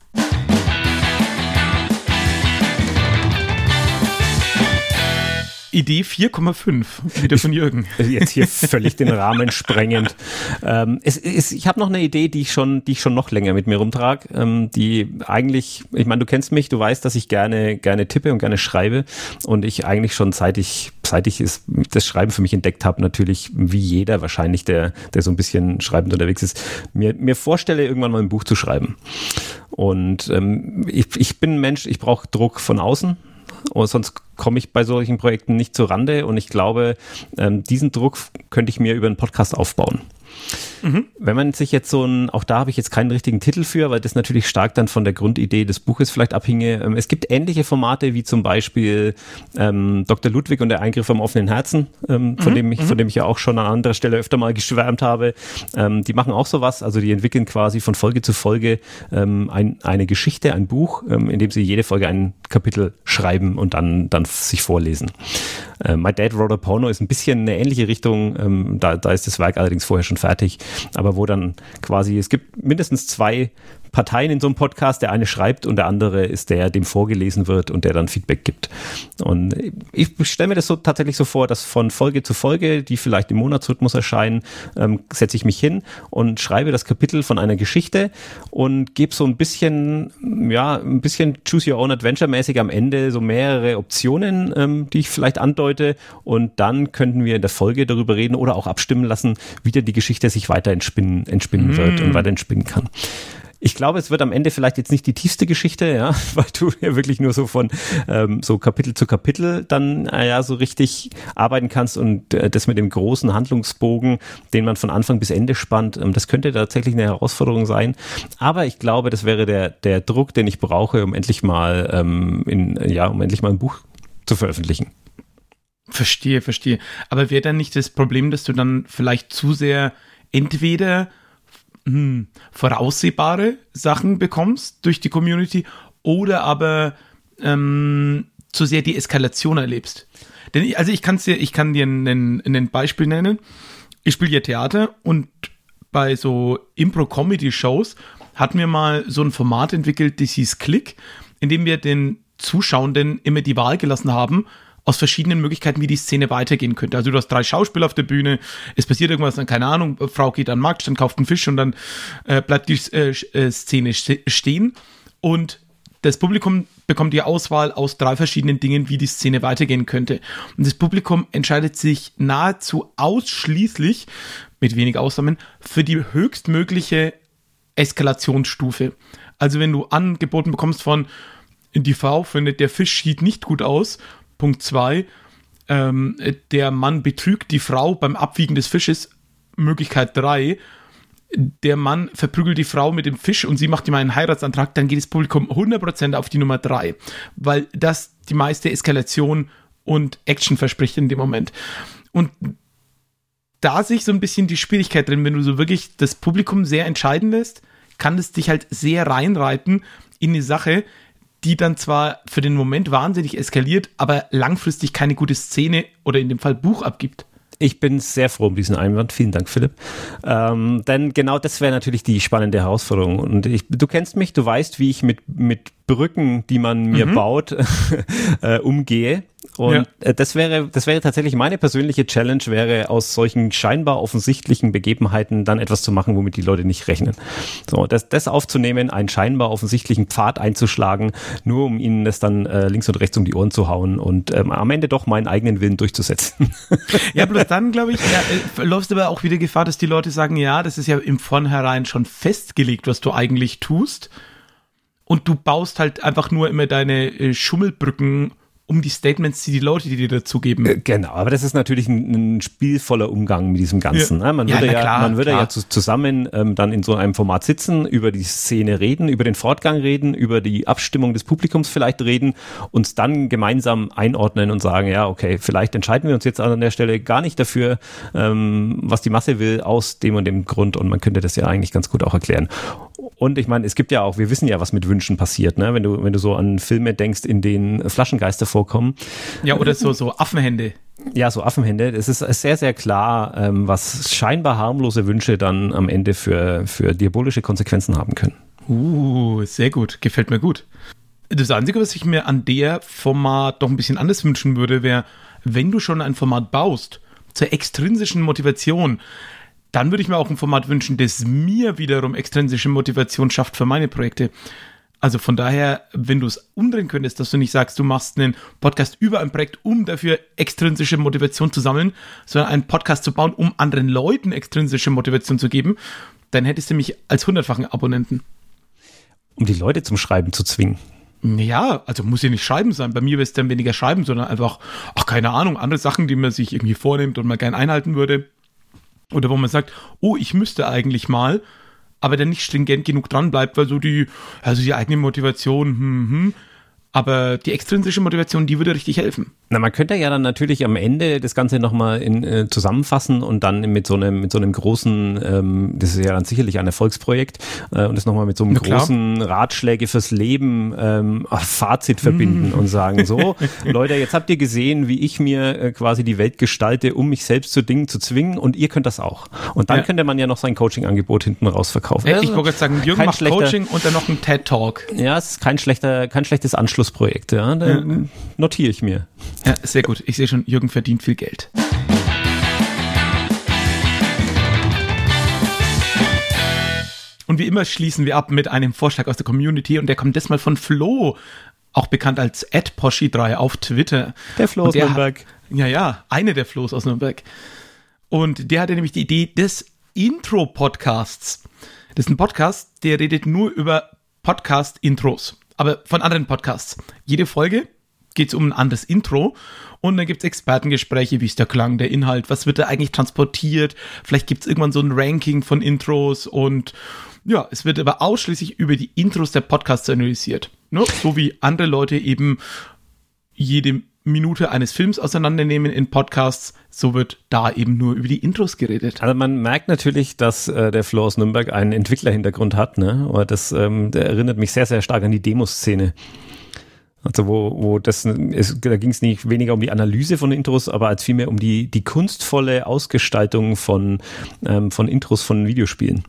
Idee 4,5, wieder von Jürgen. Jetzt hier völlig den Rahmen sprengend. Ähm, es ist, ich habe noch eine Idee, die ich schon, die ich schon noch länger mit mir rumtrage. Ähm, die eigentlich, ich meine, du kennst mich, du weißt, dass ich gerne, gerne tippe und gerne schreibe und ich eigentlich schon seit ich, seit ich es, das Schreiben für mich entdeckt habe, natürlich wie jeder wahrscheinlich, der, der so ein bisschen schreibend unterwegs ist, mir, mir vorstelle, irgendwann mal ein Buch zu schreiben. Und ähm, ich, ich bin ein Mensch, ich brauche Druck von außen. Und sonst komme ich bei solchen Projekten nicht zur Rande und ich glaube, ähm, diesen Druck könnte ich mir über einen Podcast aufbauen. Wenn man sich jetzt so ein, auch da habe ich jetzt keinen richtigen Titel für, weil das natürlich stark dann von der Grundidee des Buches vielleicht abhinge. Ähm, es gibt ähnliche Formate wie zum Beispiel ähm, Dr. Ludwig und der Eingriff am offenen Herzen, ähm, von, dem ich, von dem ich ja auch schon an anderer Stelle öfter mal geschwärmt habe. Ähm, die machen auch sowas, also die entwickeln quasi von Folge zu Folge ähm, ein, eine Geschichte, ein Buch, ähm, in dem sie jede Folge ein Kapitel schreiben und dann, dann sich vorlesen. Äh, My Dad Wrote a Porno ist ein bisschen eine ähnliche Richtung. Ähm, da, da ist das Werk allerdings vorher schon fertig. Aber wo dann quasi, es gibt mindestens zwei Parteien in so einem Podcast. Der eine schreibt und der andere ist der, dem vorgelesen wird und der dann Feedback gibt. Und ich stelle mir das so tatsächlich so vor, dass von Folge zu Folge, die vielleicht im Monatsrhythmus erscheinen, ähm, setze ich mich hin und schreibe das Kapitel von einer Geschichte und gebe so ein bisschen, ja, ein bisschen Choose Your Own Adventure mäßig am Ende so mehrere Optionen, ähm, die ich vielleicht andeute und dann könnten wir in der Folge darüber reden oder auch abstimmen lassen, wie denn die Geschichte sich weiter entspinnen, entspinnen wird und weiter entspinnen kann. Ich glaube, es wird am Ende vielleicht jetzt nicht die tiefste Geschichte, ja, weil du ja wirklich nur so von ähm, so Kapitel zu Kapitel dann äh, ja so richtig arbeiten kannst und äh, das mit dem großen Handlungsbogen, den man von Anfang bis Ende spannt, ähm, das könnte tatsächlich eine Herausforderung sein. Aber ich glaube, das wäre der der Druck, den ich brauche, um endlich mal ähm, in ja, um endlich mal ein Buch zu veröffentlichen. Verstehe, verstehe. Aber wäre dann nicht das Problem, dass du dann vielleicht zu sehr entweder hm, voraussehbare Sachen bekommst durch die Community oder aber ähm, zu sehr die Eskalation erlebst? Denn ich, also ich kann's dir, ich kann dir ein Beispiel nennen. Ich spiele ja Theater und bei so Impro-Comedy-Shows hatten wir mal so ein Format entwickelt, das hieß Click, in dem wir den Zuschauenden immer die Wahl gelassen haben, aus verschiedenen Möglichkeiten, wie die Szene weitergehen könnte. Also du hast drei Schauspieler auf der Bühne, es passiert irgendwas, dann keine Ahnung, Frau geht an den Markt, dann kauft einen Fisch und dann äh, bleibt die äh, äh, Szene st- stehen und das Publikum bekommt die Auswahl aus drei verschiedenen Dingen, wie die Szene weitergehen könnte. Und das Publikum entscheidet sich nahezu ausschließlich, mit wenig Ausnahmen, für die höchstmögliche Eskalationsstufe. Also wenn du angeboten bekommst von, die Frau findet, der Fisch sieht nicht gut aus, Punkt 2, ähm, der Mann betrügt die Frau beim Abwiegen des Fisches, Möglichkeit 3, der Mann verprügelt die Frau mit dem Fisch und sie macht ihm einen Heiratsantrag, dann geht das Publikum 100% auf die Nummer 3, weil das die meiste Eskalation und Action verspricht in dem Moment. Und da sehe ich so ein bisschen die Schwierigkeit drin, wenn du so wirklich das Publikum sehr entscheiden lässt, kann es dich halt sehr reinreiten in eine Sache, die dann zwar für den Moment wahnsinnig eskaliert, aber langfristig keine gute Szene oder in dem Fall Buch abgibt. Ich bin sehr froh um diesen Einwand. Vielen Dank, Philipp. Ähm, denn genau das wäre natürlich die spannende Herausforderung. Und ich, du kennst mich, du weißt, wie ich mit, mit Brücken, die man mir Mhm. baut, äh, umgehe. Und Ja. äh, das wäre, das wäre tatsächlich meine persönliche Challenge, wäre aus solchen scheinbar offensichtlichen Begebenheiten dann etwas zu machen, womit die Leute nicht rechnen. So, das, das aufzunehmen, einen scheinbar offensichtlichen Pfad einzuschlagen, nur um ihnen das dann äh, links und rechts um die Ohren zu hauen und ähm, am Ende doch meinen eigenen Willen durchzusetzen. Ja, bloß dann, glaube ich, ja, äh, läufst du aber auch wieder Gefahr, dass die Leute sagen, ja, das ist ja im Vornherein schon festgelegt, was du eigentlich tust. Und du baust halt einfach nur immer deine äh, Schummelbrücken um die Statements, die die Leute, die dir dazugeben. Äh, Genau, aber das ist natürlich ein, ein spielvoller Umgang mit diesem Ganzen. Ja. Ne? Man Ja, würde ja, klar, man würde klar. ja zu, zusammen ähm, dann in so einem Format sitzen, über die Szene reden, über den Fortgang reden, über die Abstimmung des Publikums vielleicht reden, uns dann gemeinsam einordnen und sagen, ja, okay, vielleicht entscheiden wir uns jetzt an der Stelle gar nicht dafür, ähm, was die Masse will, aus dem und dem Grund und man könnte das ja eigentlich ganz gut auch erklären. Und ich meine, es gibt ja auch, wir wissen ja, was mit Wünschen passiert, ne? Wenn du, wenn du so an Filme denkst, in denen Flaschengeister vorkommen. Ja, oder so, so Affenhände. Ja, so Affenhände. Es ist sehr, sehr klar, ähm, was scheinbar harmlose Wünsche dann am Ende für, für diabolische Konsequenzen haben können. Uh, sehr gut. Gefällt mir gut. Das Einzige, was ich mir an der Format doch ein bisschen anders wünschen würde, wäre, wenn du schon ein Format baust, zur extrinsischen Motivation, dann würde ich mir auch ein Format wünschen, das mir wiederum extrinsische Motivation schafft für meine Projekte. Also von daher, wenn du es umdrehen könntest, dass du nicht sagst, du machst einen Podcast über ein Projekt, um dafür extrinsische Motivation zu sammeln, sondern einen Podcast zu bauen, um anderen Leuten extrinsische Motivation zu geben, dann hättest du mich als hundertfachen Abonnenten. Um die Leute zum Schreiben zu zwingen. Ja, also muss ja nicht Schreiben sein. Bei mir wäre es dann weniger Schreiben, sondern einfach, ach, keine Ahnung, andere Sachen, die man sich irgendwie vornimmt und man gern einhalten würde. Oder wo man sagt, oh, ich müsste eigentlich mal, aber dann nicht stringent genug dran bleibt, weil so die, also die eigene Motivation, hm, hm, aber die extrinsische Motivation, die würde richtig helfen. Na, man könnte ja dann natürlich am Ende das Ganze nochmal äh, zusammenfassen und dann mit so einem, mit so einem großen, ähm, das ist ja dann sicherlich ein Erfolgsprojekt, äh, und das nochmal mit so einem großen Ratschläge fürs Leben ähm, Fazit verbinden mm. und sagen, so, Leute, jetzt habt ihr gesehen, wie ich mir äh, quasi die Welt gestalte, um mich selbst zu Dingen zu zwingen und ihr könnt das auch. Und dann ja. könnte man ja noch sein Coaching-Angebot hinten raus verkaufen. Ja, ich wollte jetzt sagen, Jürgen macht Coaching und dann noch ein TED-Talk. Ja, es ist kein schlechter, kein schlechtes Anschluss Abschlussprojekt. Ja, da ja. notiere ich mir. Ja, sehr gut. Ich sehe schon, Jürgen verdient viel Geld. Und wie immer schließen wir ab mit einem Vorschlag aus der Community und der kommt diesmal von Flo, auch bekannt als @poschi3 auf Twitter. Der Flo aus Nürnberg. Hat, ja, ja, eine der Flo's aus Nürnberg. Und der hatte nämlich die Idee des Intro-Podcasts. Das ist ein Podcast, der redet nur über Podcast-Intros aber von anderen Podcasts. Jede Folge geht es um ein anderes Intro und dann gibt es Expertengespräche, wie ist der Klang, der Inhalt, was wird da eigentlich transportiert, vielleicht gibt es irgendwann so ein Ranking von Intros und ja, es wird aber ausschließlich über die Intros der Podcasts analysiert. Ne? So wie andere Leute eben jede Minute eines Films auseinandernehmen in Podcasts, so wird da eben nur über die Intros geredet. Also man merkt natürlich, dass äh, der Flo aus Nürnberg einen Entwicklerhintergrund hat, ne? Aber das ähm, erinnert mich sehr, sehr stark an die Demoszene. Also wo, wo das ist, da ging es nicht weniger um die Analyse von Intros, aber als vielmehr um die, die kunstvolle Ausgestaltung von, ähm, von Intros von Videospielen.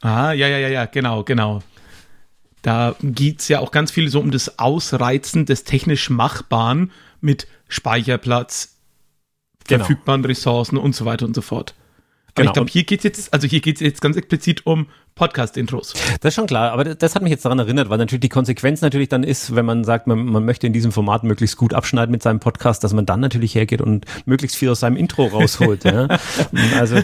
Ah, ja, ja, ja, ja, genau, genau. Da geht es ja auch ganz viel so um das Ausreizen des technisch Machbaren mit Speicherplatz, genau. verfügbaren Ressourcen und so weiter und so fort. Aber genau. ich glaube, hier geht es jetzt, also hier geht es jetzt ganz explizit um Podcast-Intros. Das ist schon klar, aber das hat mich jetzt daran erinnert, weil natürlich die Konsequenz natürlich dann ist, wenn man sagt, man, man möchte in diesem Format möglichst gut abschneiden mit seinem Podcast, dass man dann natürlich hergeht und möglichst viel aus seinem Intro rausholt. ja. Also.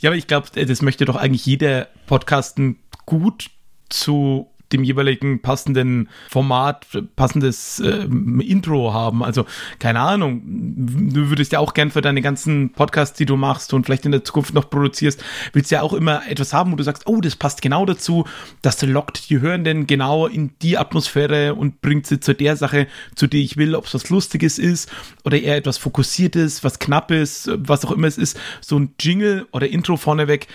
ja, aber ich glaube, das möchte doch eigentlich jeder Podcasten gut zu dem jeweiligen passenden Format, passendes äh, Intro haben. Also, keine Ahnung, du würdest ja auch gern für deine ganzen Podcasts, die du machst und vielleicht in der Zukunft noch produzierst, willst ja auch immer etwas haben, wo du sagst, oh, das passt genau dazu, das lockt die Hörenden genau in die Atmosphäre und bringt sie zu der Sache, zu der ich will, ob es was Lustiges ist oder eher etwas Fokussiertes, was Knappes, was auch immer es ist. So ein Jingle oder Intro vorneweg,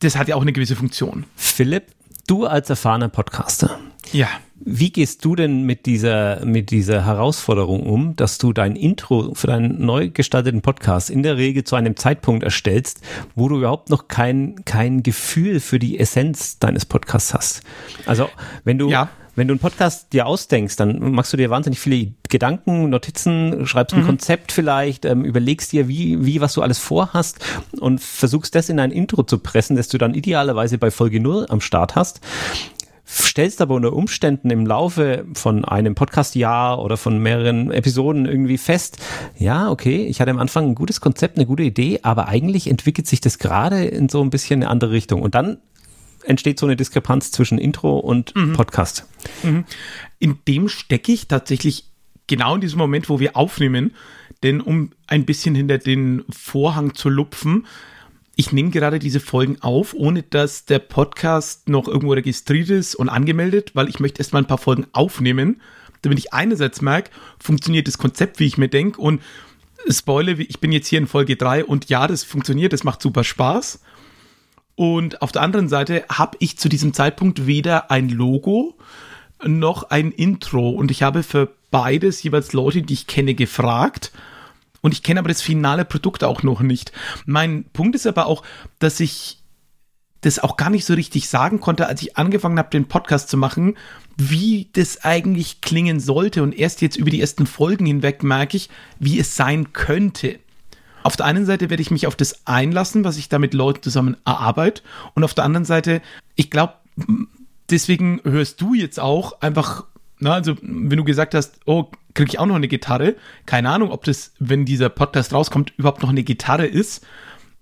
das hat ja auch eine gewisse Funktion. Philipp, Du als erfahrener Podcaster. Ja. Wie gehst du denn mit dieser, mit dieser Herausforderung um, dass du dein Intro für deinen neu gestalteten Podcast in der Regel zu einem Zeitpunkt erstellst, wo du überhaupt noch kein, kein Gefühl für die Essenz deines Podcasts hast? Also, wenn du, ja wenn du einen Podcast dir ausdenkst, dann machst du dir wahnsinnig viele Gedanken, Notizen, schreibst ein mhm. Konzept vielleicht, ähm, überlegst dir, wie, wie, was du alles vorhast und versuchst das in ein Intro zu pressen, das du dann idealerweise bei Folge 0 am Start hast stellst aber unter Umständen im Laufe von einem Podcast-Jahr oder von mehreren Episoden irgendwie fest, ja, okay, ich hatte am Anfang ein gutes Konzept, eine gute Idee, aber eigentlich entwickelt sich das gerade in so ein bisschen eine andere Richtung. Und dann entsteht so eine Diskrepanz zwischen Intro und mhm. Podcast. Mhm. In dem stecke ich tatsächlich genau in diesem Moment, wo wir aufnehmen, denn um ein bisschen hinter den Vorhang zu lupfen, ich nehme gerade diese Folgen auf, ohne dass der Podcast noch irgendwo registriert ist und angemeldet, weil ich möchte erstmal ein paar Folgen aufnehmen, damit ich einerseits merke, funktioniert das Konzept, wie ich mir denke und Spoiler, ich bin jetzt hier in Folge 3 und ja, das funktioniert, das macht super Spaß. Und auf der anderen Seite habe ich zu diesem Zeitpunkt weder ein Logo noch ein Intro. Und ich habe für beides jeweils Leute, die ich kenne, gefragt. Und ich kenne aber das finale Produkt auch noch nicht. Mein Punkt ist aber auch, dass ich das auch gar nicht so richtig sagen konnte, als ich angefangen habe, den Podcast zu machen, wie das eigentlich klingen sollte. Und erst jetzt über die ersten Folgen hinweg merke ich, wie es sein könnte. Auf der einen Seite werde ich mich auf das einlassen, was ich da mit Leuten zusammen erarbeite. Und auf der anderen Seite, ich glaube, deswegen hörst du jetzt auch einfach, na, also wenn du gesagt hast, oh, kriege ich auch noch eine Gitarre, keine Ahnung, ob das, wenn dieser Podcast rauskommt, überhaupt noch eine Gitarre ist,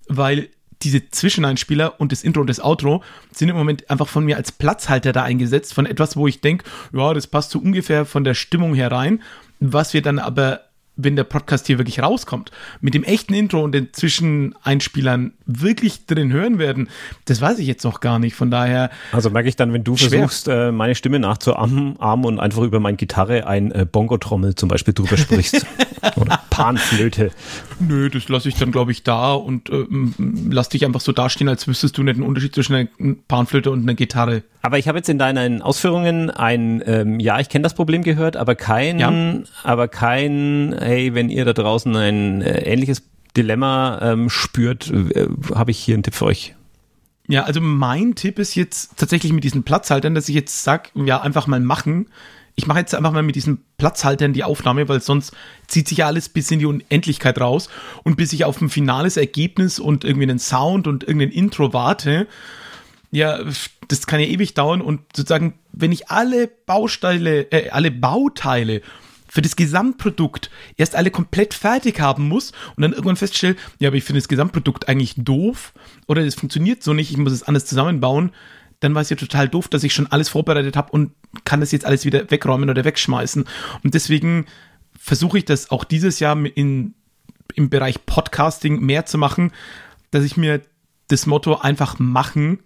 weil diese Zwischeneinspieler und das Intro und das Outro sind im Moment einfach von mir als Platzhalter da eingesetzt, von etwas, wo ich denke, ja, das passt so ungefähr von der Stimmung herein, was wir dann aber wenn der Podcast hier wirklich rauskommt, mit dem echten Intro und den Zwischeneinspielern wirklich drin hören werden, das weiß ich jetzt noch gar nicht. Von daher. Also merke ich dann, wenn du schwer. versuchst, äh, meine Stimme nachzuahmen und einfach über meine Gitarre ein äh, Bongo-Trommel zum Beispiel drüber sprichst. Oder Panflöte. Nö, das lasse ich dann, glaube ich, da und äh, lass dich einfach so dastehen, als wüsstest du nicht den Unterschied zwischen einer Panflöte und einer Gitarre. Aber ich habe jetzt in deinen Ausführungen ein, ähm, ja, ich kenne das Problem gehört, aber kein, ja. aber kein, hey, wenn ihr da draußen ein äh, ähnliches Dilemma ähm, spürt, äh, habe ich hier einen Tipp für euch. Ja, also mein Tipp ist jetzt tatsächlich mit diesen Platzhaltern, dass ich jetzt sage, ja, einfach mal machen. Ich mache jetzt einfach mal mit diesen Platzhaltern die Aufnahme, weil sonst zieht sich ja alles bis in die Unendlichkeit raus. Und bis ich auf ein finales Ergebnis und irgendwie einen Sound und irgendein Intro warte, ja, das kann ja ewig dauern und sozusagen, wenn ich alle Bausteine, äh, alle Bauteile für das Gesamtprodukt erst alle komplett fertig haben muss und dann irgendwann feststelle, ja, aber ich finde das Gesamtprodukt eigentlich doof oder es funktioniert so nicht, ich muss es anders zusammenbauen, dann war es ja total doof, dass ich schon alles vorbereitet habe und kann das jetzt alles wieder wegräumen oder wegschmeißen. Und deswegen versuche ich das auch dieses Jahr in, im Bereich Podcasting mehr zu machen, dass ich mir das Motto einfach machen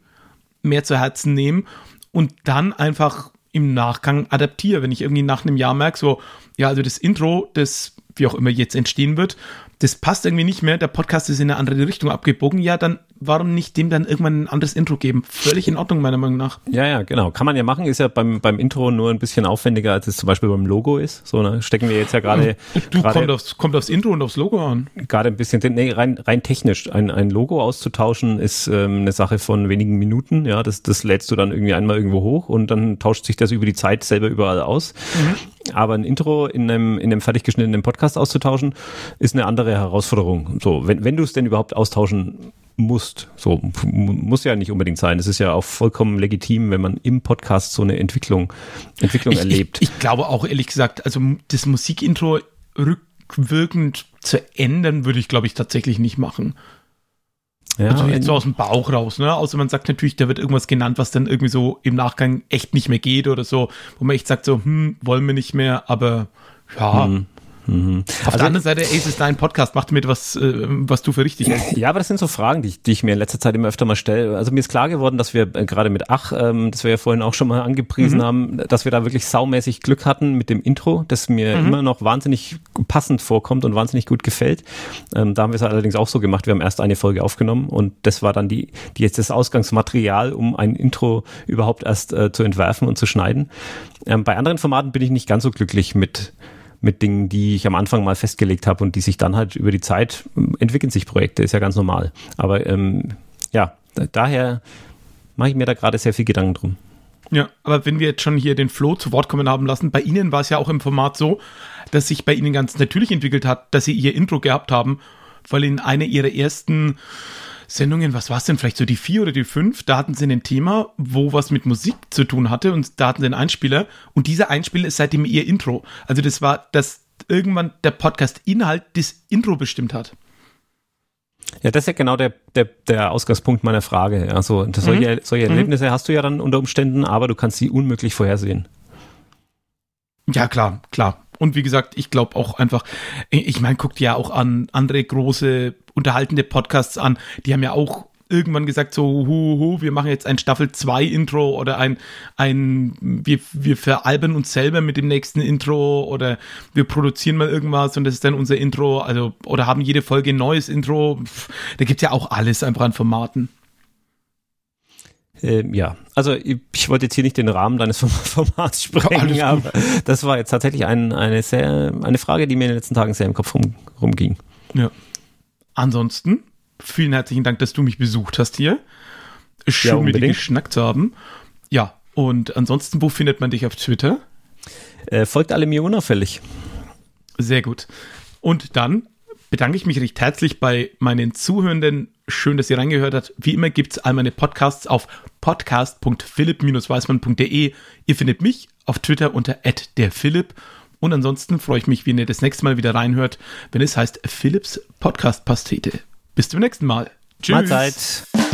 mehr zu Herzen nehme und dann einfach im Nachgang adaptiere. Wenn ich irgendwie nach einem Jahr merke, so, ja, also das Intro, das wie auch immer jetzt entstehen wird, das passt irgendwie nicht mehr, der Podcast ist in eine andere Richtung abgebogen, ja, dann warum nicht dem dann irgendwann ein anderes Intro geben? Völlig in Ordnung, meiner Meinung nach. Ja, ja, genau. Kann man ja machen, ist ja beim, beim Intro nur ein bisschen aufwendiger, als es zum Beispiel beim Logo ist. So, ne, stecken wir jetzt ja gerade. Du, kommt aufs, kommt aufs Intro und aufs Logo an. Gerade ein bisschen, nee, rein, rein technisch. Ein, ein Logo auszutauschen ist ähm, eine Sache von wenigen Minuten. Ja, das, das lädst du dann irgendwie einmal irgendwo hoch und dann tauscht sich das über die Zeit selber überall aus. Mhm. Aber ein Intro in einem, in einem fertig geschnittenen Podcast auszutauschen, ist eine andere Herausforderung. So, wenn, wenn du es denn überhaupt austauschen musst. So muss ja nicht unbedingt sein. Es ist ja auch vollkommen legitim, wenn man im Podcast so eine Entwicklung, Entwicklung ich, erlebt. Ich, ich, glaube auch ehrlich gesagt, also das Musikintro rückwirkend zu ändern, würde ich glaube ich tatsächlich nicht machen. Ja, also jetzt so aus dem Bauch raus, ne? Außer man sagt natürlich, da wird irgendwas genannt, was dann irgendwie so im Nachgang echt nicht mehr geht oder so, wo man echt sagt so, hm, wollen wir nicht mehr, aber ja, hm. Mhm. Auf also, der anderen Seite, Ace ist dein Podcast, mach damit was, äh, was du für richtig hältst. Ja, aber das sind so Fragen, die ich, die ich mir in letzter Zeit immer öfter mal stelle. Also mir ist klar geworden, dass wir äh, gerade mit Ach, ähm, das wir ja vorhin auch schon mal angepriesen mhm. haben, dass wir da wirklich saumäßig Glück hatten mit dem Intro, das mir mhm. immer noch wahnsinnig passend vorkommt und wahnsinnig gut gefällt. Ähm, da haben wir es allerdings auch so gemacht. Wir haben erst eine Folge aufgenommen und das war dann die, die jetzt das Ausgangsmaterial, um ein Intro überhaupt erst äh, zu entwerfen und zu schneiden. Ähm, bei anderen Formaten bin ich nicht ganz so glücklich mit mit Dingen, die ich am Anfang mal festgelegt habe und die sich dann halt über die Zeit ähm, entwickeln sich Projekte, ist ja ganz normal. Aber ähm, ja, daher mache ich mir da gerade sehr viel Gedanken drum. Ja, aber wenn wir jetzt schon hier den Flo zu Wort kommen haben lassen, bei Ihnen war es ja auch im Format so, dass sich bei Ihnen ganz natürlich entwickelt hat, dass Sie Ihr Intro gehabt haben, weil in einer Ihrer ersten Sendungen, was war es denn, vielleicht so die vier oder die fünf, da hatten sie ein Thema, wo was mit Musik zu tun hatte und da hatten sie einen Einspieler und dieser Einspieler ist seitdem ihr Intro. Also das war, dass irgendwann der Podcast-Inhalt das Intro bestimmt hat. Ja, das ist ja genau der, der, der Ausgangspunkt meiner Frage. Also solche, mhm. solche mhm. Erlebnisse mhm. hast du ja dann unter Umständen, aber du kannst sie unmöglich vorhersehen. Ja, klar, klar. Und wie gesagt, ich glaube auch einfach, ich meine, guckt ja auch an andere große unterhaltende Podcasts an, die haben ja auch irgendwann gesagt, so, hu, hu, wir machen jetzt ein Staffel 2 Intro oder ein, ein wir, wir veralbern uns selber mit dem nächsten Intro oder wir produzieren mal irgendwas und das ist dann unser Intro, also, oder haben jede Folge ein neues Intro. Da gibt es ja auch alles einfach an Formaten. Ähm, ja, also ich, ich, wollte jetzt hier nicht den Rahmen deines Formats sprengen, ja, aber das war jetzt tatsächlich ein, eine, sehr, eine Frage, die mir in den letzten Tagen sehr im Kopf rum, rumging. Ja. Ansonsten, vielen herzlichen Dank, dass du mich besucht hast hier. Schön ja, mit dir geschnackt zu haben. Ja, und ansonsten, wo findet man dich auf Twitter? Äh, folgt alle mir unauffällig. Sehr gut. Und dann bedanke ich mich recht herzlich bei meinen Zuhörenden. Schön, dass ihr reingehört habt. Wie immer gibt es all meine Podcasts auf podcast.philipp-weißmann.de. Ihr findet mich auf Twitter unter derphilipp. Und ansonsten freue ich mich, wenn ihr das nächste Mal wieder reinhört, wenn es heißt Philipps Podcast Pastete. Bis zum nächsten Mal. Tschüss. Mahlzeit.